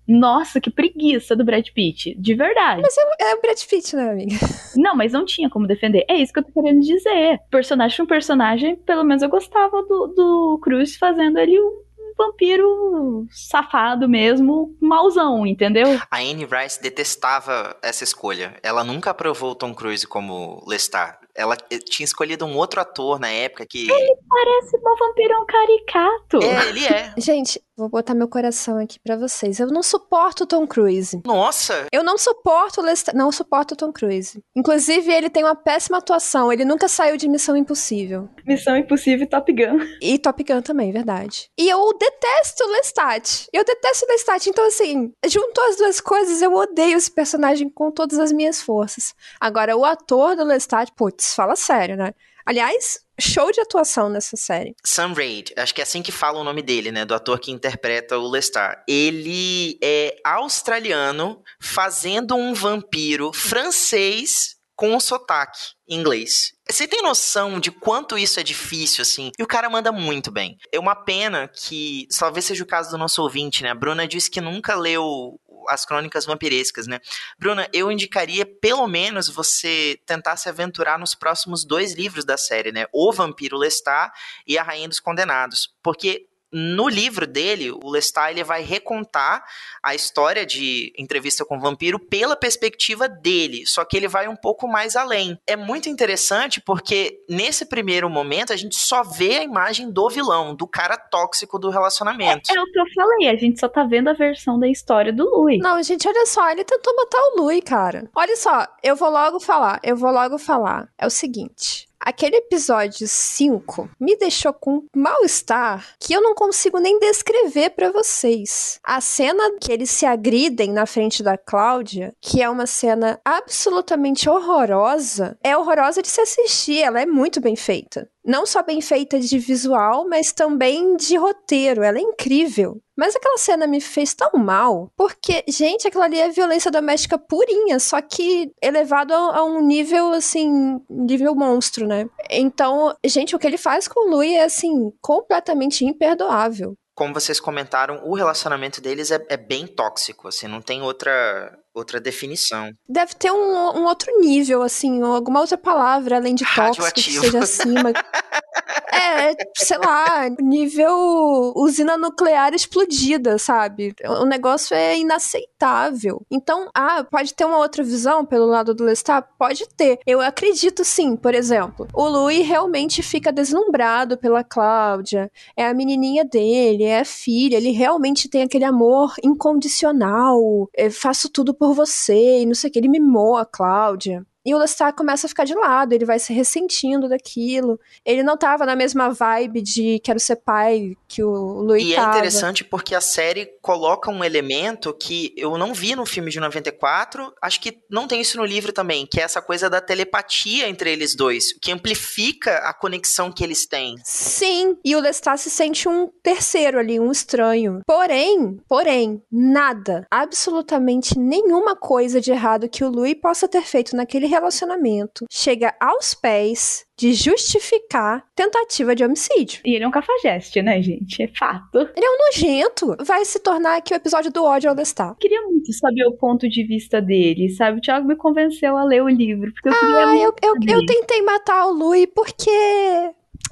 Nossa, que preguiça do Brad Pitt. De verdade. Mas é, é o Brad Pitt, né, amiga? Não, mas não tinha como defender. É isso que eu tô querendo dizer. Personagem um personagem, pelo menos eu gostava do, do Cruz fazendo ele um vampiro safado mesmo, mauzão, entendeu? A Anne Rice detestava essa escolha. Ela nunca aprovou o Tom Cruise como Lestat. Ela tinha escolhido um outro ator na época que. Ele parece um vampirão caricato. É, ele é. Gente, vou botar meu coração aqui para vocês. Eu não suporto o Tom Cruise. Nossa! Eu não suporto o Lestat. Não suporto o Tom Cruise. Inclusive, ele tem uma péssima atuação. Ele nunca saiu de Missão Impossível. Missão Impossível e Top Gun. E Top Gun também, verdade. E eu detesto o Lestat. Eu detesto o Lestat. Então, assim, juntou as duas coisas, eu odeio esse personagem com todas as minhas forças. Agora, o ator do Lestat, putz, fala sério, né? Aliás, show de atuação nessa série. Sam Raid, acho que é assim que fala o nome dele, né? Do ator que interpreta o Lestat. Ele é australiano fazendo um vampiro francês com um sotaque inglês. Você tem noção de quanto isso é difícil, assim? E o cara manda muito bem. É uma pena que, talvez seja o caso do nosso ouvinte, né? A Bruna disse que nunca leu as crônicas vampirescas, né? Bruna, eu indicaria pelo menos você tentar se aventurar nos próximos dois livros da série, né? O Vampiro Lestat e A Rainha dos Condenados. Porque no livro dele, o Lestat ele vai recontar a história de entrevista com o vampiro pela perspectiva dele, só que ele vai um pouco mais além. É muito interessante porque nesse primeiro momento a gente só vê a imagem do vilão, do cara tóxico do relacionamento. É, é o que eu falei, a gente só tá vendo a versão da história do Louis. Não, gente, olha só, ele tentou matar o Louis, cara. Olha só, eu vou logo falar, eu vou logo falar. É o seguinte, Aquele episódio 5 me deixou com mal-estar que eu não consigo nem descrever para vocês. A cena que eles se agridem na frente da Cláudia, que é uma cena absolutamente horrorosa, é horrorosa de se assistir, ela é muito bem feita não só bem feita de visual, mas também de roteiro. Ela é incrível. Mas aquela cena me fez tão mal, porque, gente, aquilo ali é violência doméstica purinha, só que elevado a, a um nível, assim, nível monstro, né? Então, gente, o que ele faz com o Louis é, assim, completamente imperdoável como vocês comentaram, o relacionamento deles é, é, bem tóxico, assim, não tem outra outra definição. Deve ter um, um outro nível, assim, alguma outra palavra além de tóxico que seja acima. é, sei lá, nível usina nuclear explodida, sabe? O negócio é inaceitável. Então, ah, pode ter uma outra visão pelo lado do Lestat? Pode ter. Eu acredito sim, por exemplo. O Louis realmente fica deslumbrado pela Cláudia. É a menininha dele, é a filha. Ele realmente tem aquele amor incondicional. Eu faço tudo por você e não sei o que. Ele mimou a Cláudia. E o Lestat começa a ficar de lado, ele vai se ressentindo daquilo. Ele não tava na mesma vibe de quero ser pai que o Louis E tava. é interessante porque a série coloca um elemento que eu não vi no filme de 94, acho que não tem isso no livro também, que é essa coisa da telepatia entre eles dois, que amplifica a conexão que eles têm. Sim, e o Lestat se sente um terceiro ali, um estranho. Porém, porém, nada, absolutamente nenhuma coisa de errado que o Louis possa ter feito naquele relacionamento chega aos pés de justificar tentativa de homicídio. E ele é um cafajeste, né, gente? É fato. Ele é um nojento. Vai se tornar aqui o episódio do ódio ao Lestat. Queria muito saber o ponto de vista dele, sabe? O Thiago me convenceu a ler o livro. Porque eu queria ah, eu, eu, saber. eu tentei matar o Louis porque.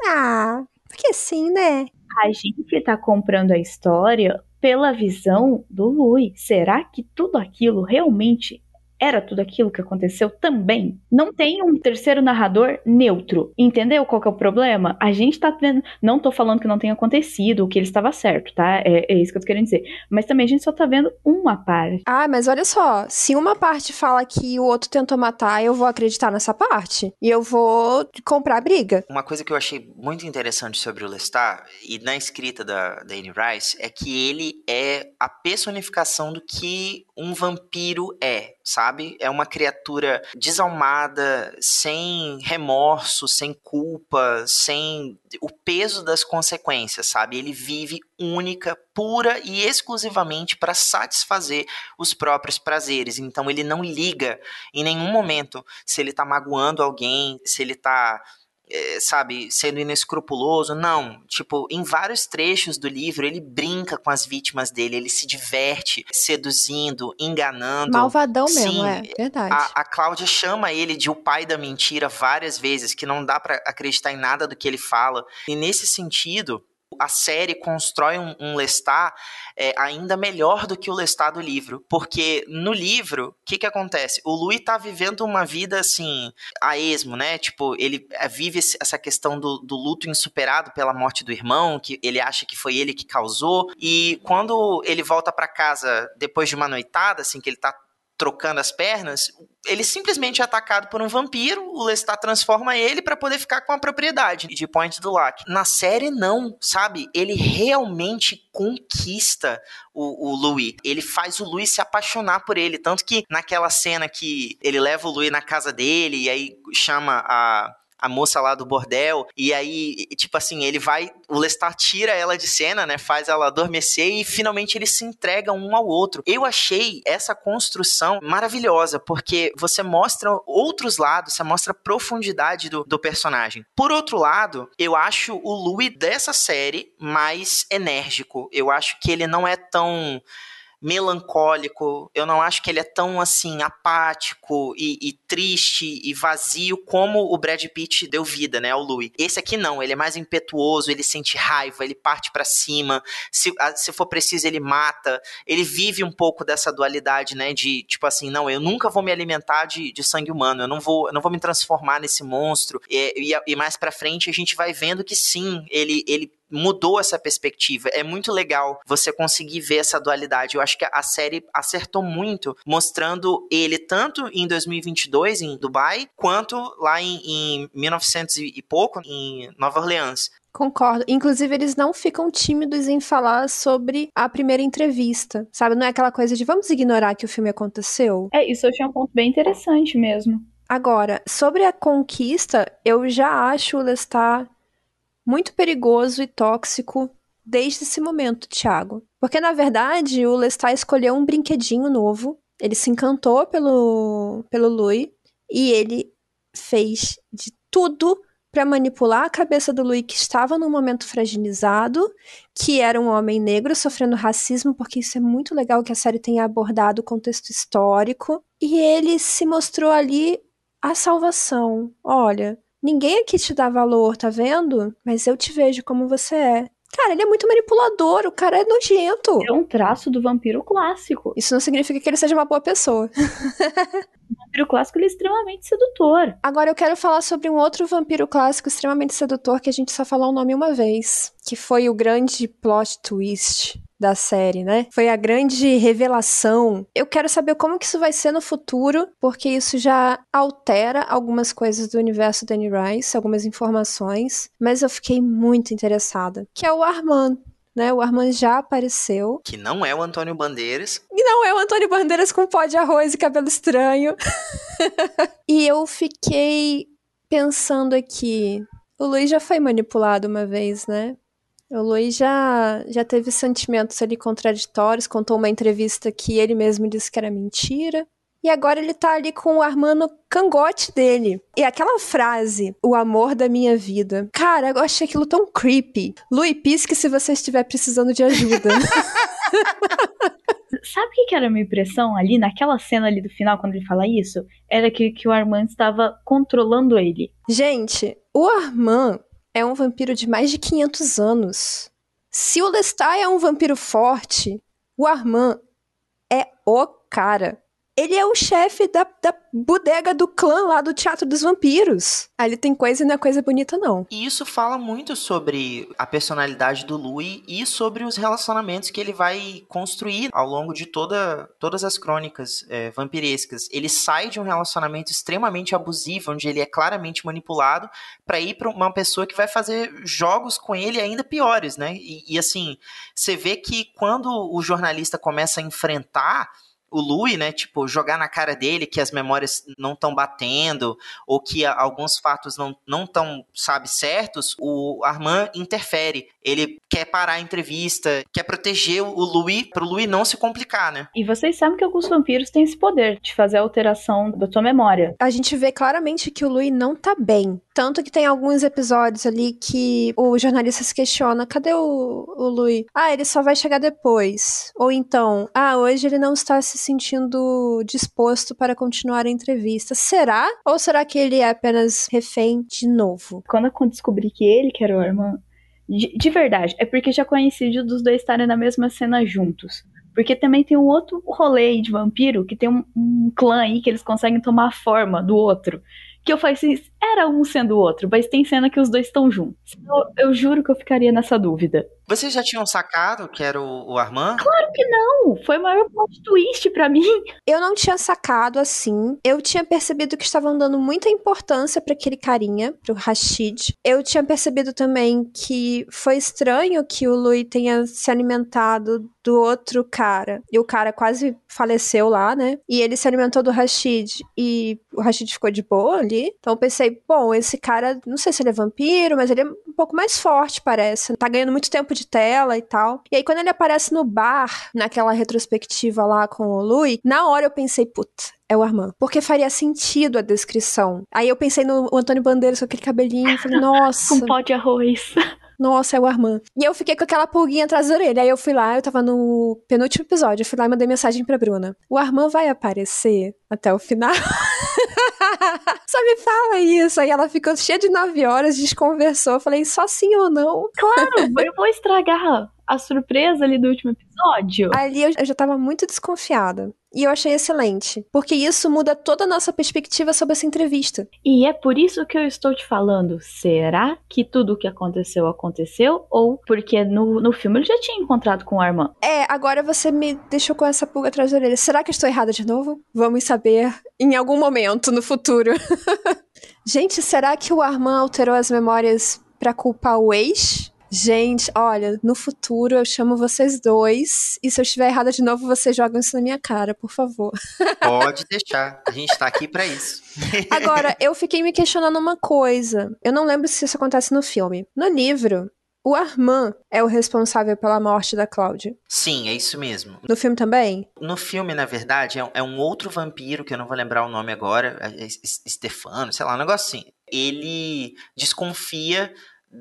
Ah, porque sim, né? A gente tá comprando a história pela visão do Louis. Será que tudo aquilo realmente era tudo aquilo que aconteceu também. Não tem um terceiro narrador neutro. Entendeu qual que é o problema? A gente tá vendo. Não tô falando que não tenha acontecido, que ele estava certo, tá? É, é, isso que eu tô querendo dizer. Mas também a gente só tá vendo uma parte. Ah, mas olha só. Se uma parte fala que o outro tentou matar, eu vou acreditar nessa parte. E eu vou comprar a briga. Uma coisa que eu achei muito interessante sobre o Lestat, e na escrita da, da Anne Rice, é que ele é a personificação do que um vampiro é, sabe? Sabe? É uma criatura desalmada, sem remorso, sem culpa, sem o peso das consequências, sabe? Ele vive única, pura e exclusivamente para satisfazer os próprios prazeres. Então ele não liga em nenhum momento se ele tá magoando alguém, se ele tá é, sabe, sendo inescrupuloso. Não. Tipo, em vários trechos do livro, ele brinca com as vítimas dele, ele se diverte seduzindo, enganando. Malvadão Sim, mesmo, é verdade. A, a Cláudia chama ele de o pai da mentira várias vezes, que não dá para acreditar em nada do que ele fala. E nesse sentido, a série constrói um, um Lestat é, ainda melhor do que o Lestat do livro. Porque no livro, o que que acontece? O Louis tá vivendo uma vida, assim, a esmo, né? Tipo, ele é, vive essa questão do, do luto insuperado pela morte do irmão, que ele acha que foi ele que causou. E quando ele volta para casa depois de uma noitada, assim, que ele tá trocando as pernas, ele simplesmente é atacado por um vampiro, o Lestat transforma ele para poder ficar com a propriedade de Point do Lac. Na série, não, sabe? Ele realmente conquista o, o Louis. Ele faz o Louis se apaixonar por ele. Tanto que naquela cena que ele leva o Louis na casa dele e aí chama a a moça lá do bordel, e aí, tipo assim, ele vai, o Lestat tira ela de cena, né, faz ela adormecer e finalmente eles se entregam um ao outro. Eu achei essa construção maravilhosa, porque você mostra outros lados, você mostra a profundidade do, do personagem. Por outro lado, eu acho o Louis dessa série mais enérgico. Eu acho que ele não é tão melancólico. Eu não acho que ele é tão assim apático e, e, triste e vazio como o Brad Pitt deu vida, né, ao Louis. Esse aqui não, ele é mais impetuoso, ele sente raiva, ele parte para cima. Se, se for preciso, ele mata. Ele vive um pouco dessa dualidade, né, de tipo assim, não, eu nunca vou me alimentar de, de sangue humano, eu não vou, eu não vou me transformar nesse monstro. E, e, e mais para frente a gente vai vendo que sim, ele, ele mudou essa perspectiva. É muito legal você conseguir ver essa dualidade. Eu acho que a série acertou muito, mostrando ele tanto em 2022 em Dubai, quanto lá em, em 1900 e pouco em Nova Orleans. Concordo. Inclusive, eles não ficam tímidos em falar sobre a primeira entrevista, sabe? Não é aquela coisa de vamos ignorar que o filme aconteceu. É, isso eu achei um ponto bem interessante mesmo. Agora, sobre a conquista, eu já acho o Lestat muito perigoso e tóxico desde esse momento, Thiago. Porque, na verdade, o Lestat escolheu um brinquedinho novo, ele se encantou pelo, pelo Louis e ele fez de tudo para manipular a cabeça do Louis, que estava num momento fragilizado, que era um homem negro sofrendo racismo, porque isso é muito legal que a série tenha abordado o contexto histórico. E ele se mostrou ali a salvação. Olha, Ninguém aqui te dá valor, tá vendo? Mas eu te vejo como você é. Cara, ele é muito manipulador, o cara é nojento. É um traço do vampiro clássico. Isso não significa que ele seja uma boa pessoa. o vampiro clássico ele é extremamente sedutor. Agora eu quero falar sobre um outro vampiro clássico extremamente sedutor que a gente só falou o nome uma vez, que foi o grande plot twist da série, né? Foi a grande revelação. Eu quero saber como que isso vai ser no futuro, porque isso já altera algumas coisas do universo da Annie Rice, algumas informações, mas eu fiquei muito interessada, que é o Armand. Né, o Armand já apareceu. Que não é o Antônio Bandeiras. E não é o Antônio Bandeiras com pó de arroz e cabelo estranho. e eu fiquei pensando aqui. O Luiz já foi manipulado uma vez, né? O Luiz já, já teve sentimentos ali contraditórios, contou uma entrevista que ele mesmo disse que era mentira. E agora ele tá ali com o Armando cangote dele. E aquela frase, o amor da minha vida. Cara, eu achei aquilo tão creepy. Louis, pisque se você estiver precisando de ajuda. Sabe o que, era a minha impressão ali, naquela cena ali do final, quando ele fala isso? Era que, que o Armand estava controlando ele. Gente, o Armand é um vampiro de mais de 500 anos. Se o Lestat é um vampiro forte, o Armand é o cara. Ele é o chefe da, da bodega do clã lá do Teatro dos Vampiros. Ali tem coisa e não é coisa bonita, não. E isso fala muito sobre a personalidade do Louis e sobre os relacionamentos que ele vai construir ao longo de toda, todas as crônicas é, vampirescas. Ele sai de um relacionamento extremamente abusivo, onde ele é claramente manipulado, para ir para uma pessoa que vai fazer jogos com ele ainda piores, né? E, e assim, você vê que quando o jornalista começa a enfrentar o Louis, né, tipo, jogar na cara dele que as memórias não estão batendo ou que alguns fatos não não estão, sabe, certos, o Armand interfere. Ele quer parar a entrevista, quer proteger o Louis para o Louis não se complicar, né? E vocês sabem que alguns vampiros têm esse poder de fazer a alteração da sua memória. A gente vê claramente que o Louis não tá bem. Tanto que tem alguns episódios ali que o jornalista se questiona: cadê o, o Louis? Ah, ele só vai chegar depois. Ou então, ah, hoje ele não está se sentindo disposto para continuar a entrevista. Será? Ou será que ele é apenas refém de novo? Quando eu descobri que ele que era o irmão, de, de verdade, é porque já coincidiu dos dois estarem na mesma cena juntos. Porque também tem um outro rolê de vampiro que tem um, um clã aí que eles conseguem tomar a forma do outro que eu falei assim, era um sendo o outro, mas tem cena que os dois estão juntos. Eu, eu, juro que eu ficaria nessa dúvida. Vocês já tinham sacado que era o, o Armand? Claro que não! Foi o maior plot twist para mim. Eu não tinha sacado assim. Eu tinha percebido que estavam dando muita importância para aquele carinha, pro Rashid. Eu tinha percebido também que foi estranho que o Louis tenha se alimentado do outro cara. E o cara quase faleceu lá, né? E ele se alimentou do Rashid e o Rashid ficou de boa ali. Então eu pensei, bom, esse cara, não sei se ele é vampiro, mas ele é um pouco mais forte, parece. Tá ganhando muito tempo de tela e tal. E aí quando ele aparece no bar, naquela retrospectiva lá com o Louis, na hora eu pensei, puta, é o Armand. Porque faria sentido a descrição. Aí eu pensei no Antônio Bandeiras com aquele cabelinho falei, nossa. com pó de arroz. Nossa, é o Armand. E eu fiquei com aquela pulguinha atrás da orelha. Aí eu fui lá, eu tava no penúltimo episódio, eu fui lá e mandei mensagem pra Bruna. O Armand vai aparecer até o final? só me fala isso. Aí ela ficou cheia de nove horas, desconversou. Eu falei, só sim ou não? Claro, eu vou estragar a surpresa ali do último episódio. Ali eu, já tava muito desconfiada. E eu achei excelente, porque isso muda toda a nossa perspectiva sobre essa entrevista. E é por isso que eu estou te falando. Será que tudo o que aconteceu aconteceu? Ou porque no, no filme ele já tinha encontrado com o Armand? É, agora você me deixou com essa pulga atrás da orelha. Será que eu estou errada de novo? Vamos saber em algum momento no futuro. Gente, será que o Armand alterou as memórias para culpar o ex? Gente, olha, no futuro eu chamo vocês dois e se eu estiver errada de novo, vocês jogam isso na minha cara, por favor. Pode deixar, a gente tá aqui para isso. Agora, eu fiquei me questionando uma coisa. Eu não lembro se isso acontece no filme. No livro, o Armand é o responsável pela morte da Cláudia. Sim, é isso mesmo. No filme também? No filme, na verdade, é um é outro vampiro, que eu não vou lembrar o nome agora, é, é Stefano, sei lá, um negócio assim. Ele desconfia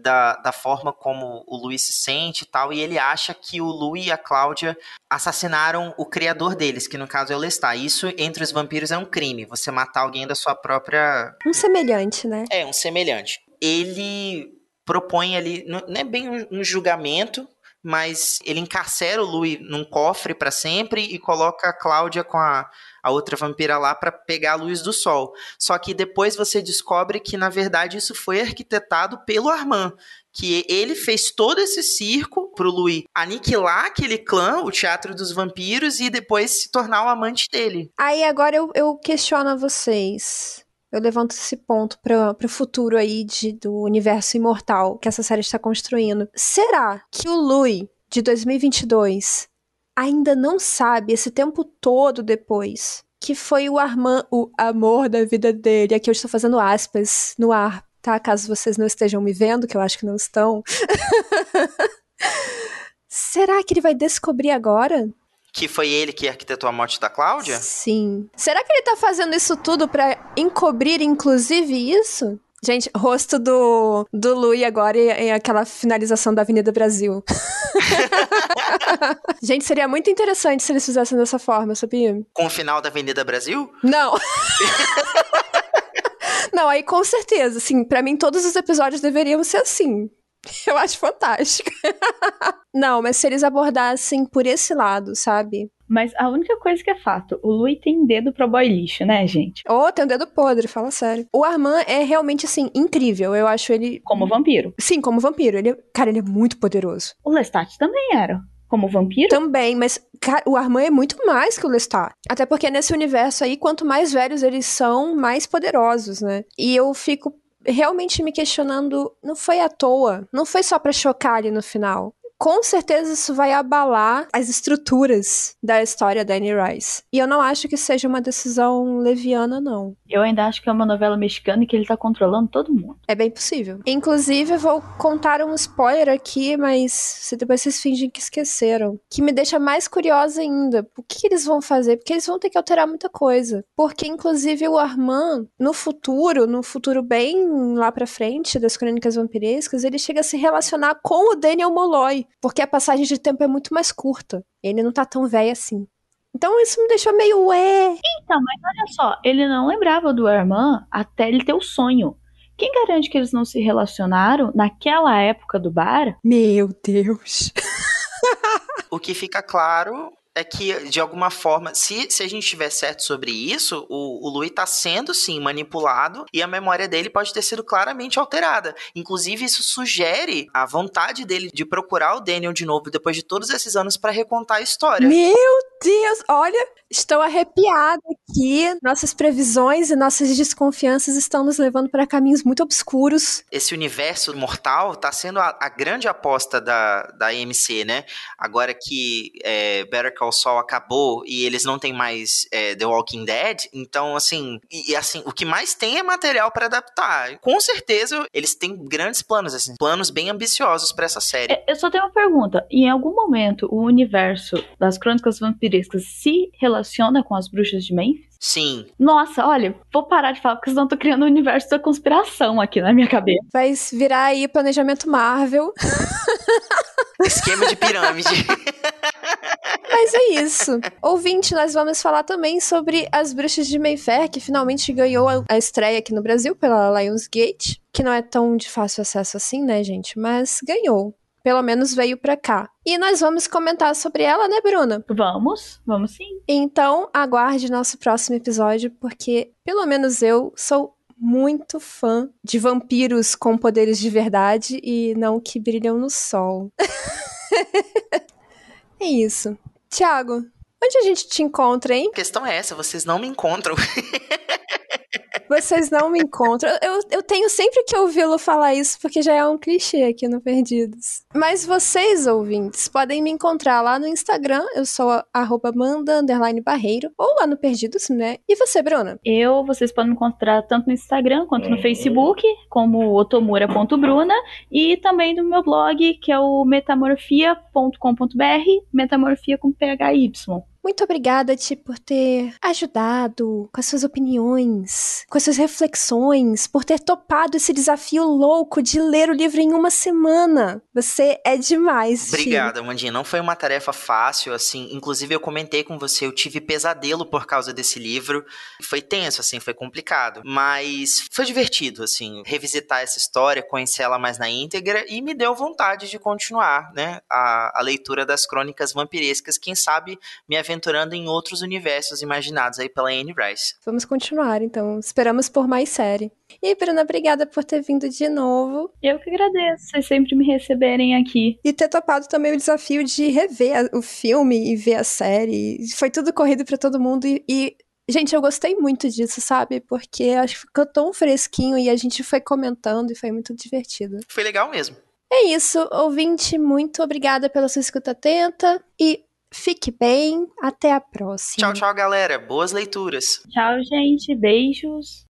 da, da forma como o Louis se sente e tal, e ele acha que o Louis e a Cláudia assassinaram o criador deles, que no caso é o Lestat. Isso entre os vampiros é um crime, você matar alguém da sua própria. Um semelhante, né? É, um semelhante. Ele propõe ali, não é bem um julgamento, mas ele encarcera o Louis num cofre para sempre e coloca a Cláudia com a, a outra vampira lá para pegar a luz do sol. Só que depois você descobre que na verdade isso foi arquitetado pelo Armand, que ele fez todo esse circo pro Louis aniquilar aquele clã, o Teatro dos Vampiros, e depois se tornar o amante dele. Aí agora eu, eu questiono a vocês. Eu levanto esse ponto para o futuro aí de, do universo imortal que essa série está construindo. Será que o Louis de 2022 ainda não sabe esse tempo todo depois que foi o o amor da vida dele. Aqui eu estou fazendo aspas no ar, tá? Caso vocês não estejam me vendo, que eu acho que não estão. Será que ele vai descobrir agora? Que foi ele que arquitetou a morte da Cláudia? Sim. Será que ele tá fazendo isso tudo para encobrir, inclusive, isso? Gente, rosto do, do Lui agora em aquela finalização da Avenida Brasil. Gente, seria muito interessante se eles fizessem dessa forma, sabia? Com o final da Avenida Brasil? Não. Não, aí com certeza, assim, para mim todos os episódios deveriam ser assim. Eu acho fantástico. Não, mas se eles abordassem por esse lado, sabe? Mas a única coisa que é fato, o Louis tem dedo pro boy lixo, né, gente? Oh, tem um dedo podre, fala sério. O Armand é realmente, assim, incrível. Eu acho ele... Como vampiro. Sim, como vampiro. Ele, cara, ele é muito poderoso. O Lestat também era. Como vampiro? Também, mas cara, o Armand é muito mais que o Lestat. Até porque nesse universo aí, quanto mais velhos eles são, mais poderosos, né? E eu fico realmente me questionando, não foi à toa, não foi só para chocar ali no final com certeza isso vai abalar as estruturas da história da Annie Rice. E eu não acho que seja uma decisão leviana, não. Eu ainda acho que é uma novela mexicana e que ele tá controlando todo mundo. É bem possível. Inclusive, eu vou contar um spoiler aqui, mas se depois vocês fingem que esqueceram. Que me deixa mais curiosa ainda. O que, que eles vão fazer? Porque eles vão ter que alterar muita coisa. Porque, inclusive, o Armand, no futuro, no futuro bem lá pra frente das crônicas vampirescas, ele chega a se relacionar com o Daniel Molloy. Porque a passagem de tempo é muito mais curta. Ele não tá tão velho assim. Então isso me deixou meio ué. Então, mas olha só, ele não lembrava do Armand até ele ter o sonho. Quem garante que eles não se relacionaram naquela época do bar? Meu Deus. O que fica claro é que, de alguma forma, se, se a gente tiver certo sobre isso, o, o Louis tá sendo, sim, manipulado e a memória dele pode ter sido claramente alterada. Inclusive, isso sugere a vontade dele de procurar o Daniel de novo depois de todos esses anos para recontar a história. Meu Deus, olha, estou arrepiada aqui. Nossas previsões e nossas desconfianças estão nos levando para caminhos muito obscuros. Esse universo mortal tá sendo a, a grande aposta da, da AMC, né? Agora que é, Better Call Saul acabou e eles não têm mais é, The Walking Dead, então, assim, e, e, assim, o que mais tem é material para adaptar. Com certeza, eles têm grandes planos, assim, planos bem ambiciosos para essa série. É, Eu só tenho uma pergunta. Em algum momento, o universo das crônicas vampirescas se relaciona com as bruxas de Memphis? Sim, Nossa, olha, vou parar de falar porque senão eu tô criando um universo da conspiração aqui na minha cabeça. Vai virar aí planejamento Marvel. esquema de pirâmide. Mas é isso. Ouvinte, nós vamos falar também sobre As Bruxas de Mayfair, que finalmente ganhou a- estreia aqui no Brasil pela Lionsgate, que não é tão de fácil acesso assim, né, gente? Mas ganhou. Pelo menos veio pra cá. E nós vamos comentar sobre ela, né, Bruna? Vamos, vamos sim. Então, aguarde nosso próximo episódio, porque pelo menos eu sou muito fã de vampiros com poderes de verdade e não que brilham no sol. é isso. Tiago, onde a gente te encontra, hein? A questão é essa, vocês não me encontram. Vocês não me encontram. Eu, eu tenho sempre que ouvi-lo falar isso, porque já é um clichê aqui no Perdidos. Mas vocês, ouvintes, podem me encontrar lá no Instagram. Eu sou a- arroba manda, underline barreiro. Ou lá no Perdidos, né? E você, Bruna? Eu, vocês podem me encontrar tanto no Instagram quanto no Facebook, como otomura.bruna, e também no meu blog, que é o metamorfia.com.br, metamorfia com PHY. Muito obrigada, Ti, por ter ajudado com as suas opiniões, com as suas reflexões, por ter topado esse desafio louco de ler o livro em uma semana. Você é demais, Ti. Obrigado, Amandinha. Não foi uma tarefa fácil, assim. Inclusive, eu comentei com você, eu tive pesadelo por causa desse livro. Foi tenso, assim, foi complicado. Mas foi divertido, assim, revisitar essa história, conhecer ela mais na íntegra e me deu vontade de continuar, né? A, a leitura das crônicas vampirescas, quem sabe me aventurando em outros universos imaginados aí pela Anne Rice. Vamos continuar, então. Esperamos por mais série. E, Bruna, obrigada por ter vindo de novo Eu que agradeço vocês sempre me receberem aqui. e ter topado também o desafio de rever a- o filme e ver a série. Foi tudo corrido pra todo mundo e, e, Gente, eu gostei muito disso, sabe? Porque acho que ficou tão fresquinho e a gente foi comentando e foi muito divertido. Foi legal mesmo. É isso, ouvinte, muito obrigada pela sua escuta atenta e fique bem. Até a próxima. Tchau, tchau, galera. Boas leituras. Tchau, gente. Beijos.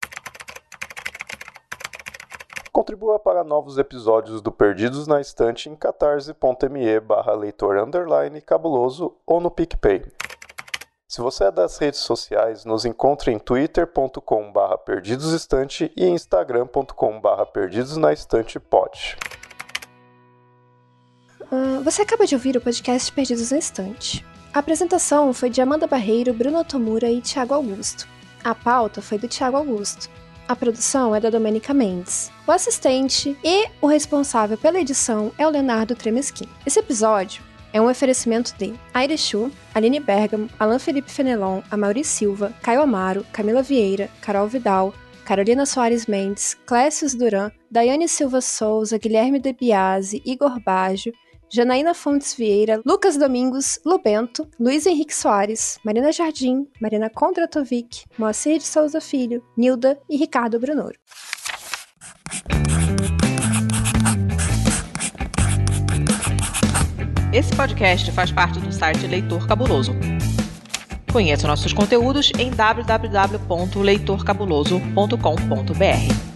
Contribua para novos episódios do Perdidos na Estante em catarse.me barra leitor underline cabuloso ou no PicPay. Se você é das redes sociais, nos encontre em twitter.com barra perdidosestante e instagram.com barra perdidosnaestantepod. Ah, você acaba de ouvir o podcast Perdidos na Estante. A apresentação foi de Amanda Barreiro, Bruno Tomura e Thiago Augusto. A pauta foi do Thiago Augusto. A produção é da Domênica Mendes. O assistente e o responsável pela edição é o Leonardo Tremesquim. Esse episódio é um oferecimento de Aire Chu, Aline Bergamo, Alan Felipe Fenelon, Amaury Silva, Caio Amaro, Camila Vieira, Carol Vidal, Carolina Soares Mendes, Clécius Duran, Daiane Silva Souza, Guilherme De Biasi, Igor Baggio, Janaína Fontes Vieira, Lucas Domingos, Lubento, Luiz Henrique Soares, Marina Jardim, Marina Kondratovic, Moacir de Souza Filho, Nilda e Ricardo Brunoro. Esse podcast faz parte do site Leitor Cabuloso. Conheça nossos conteúdos em www.leitorcabuloso.com.br.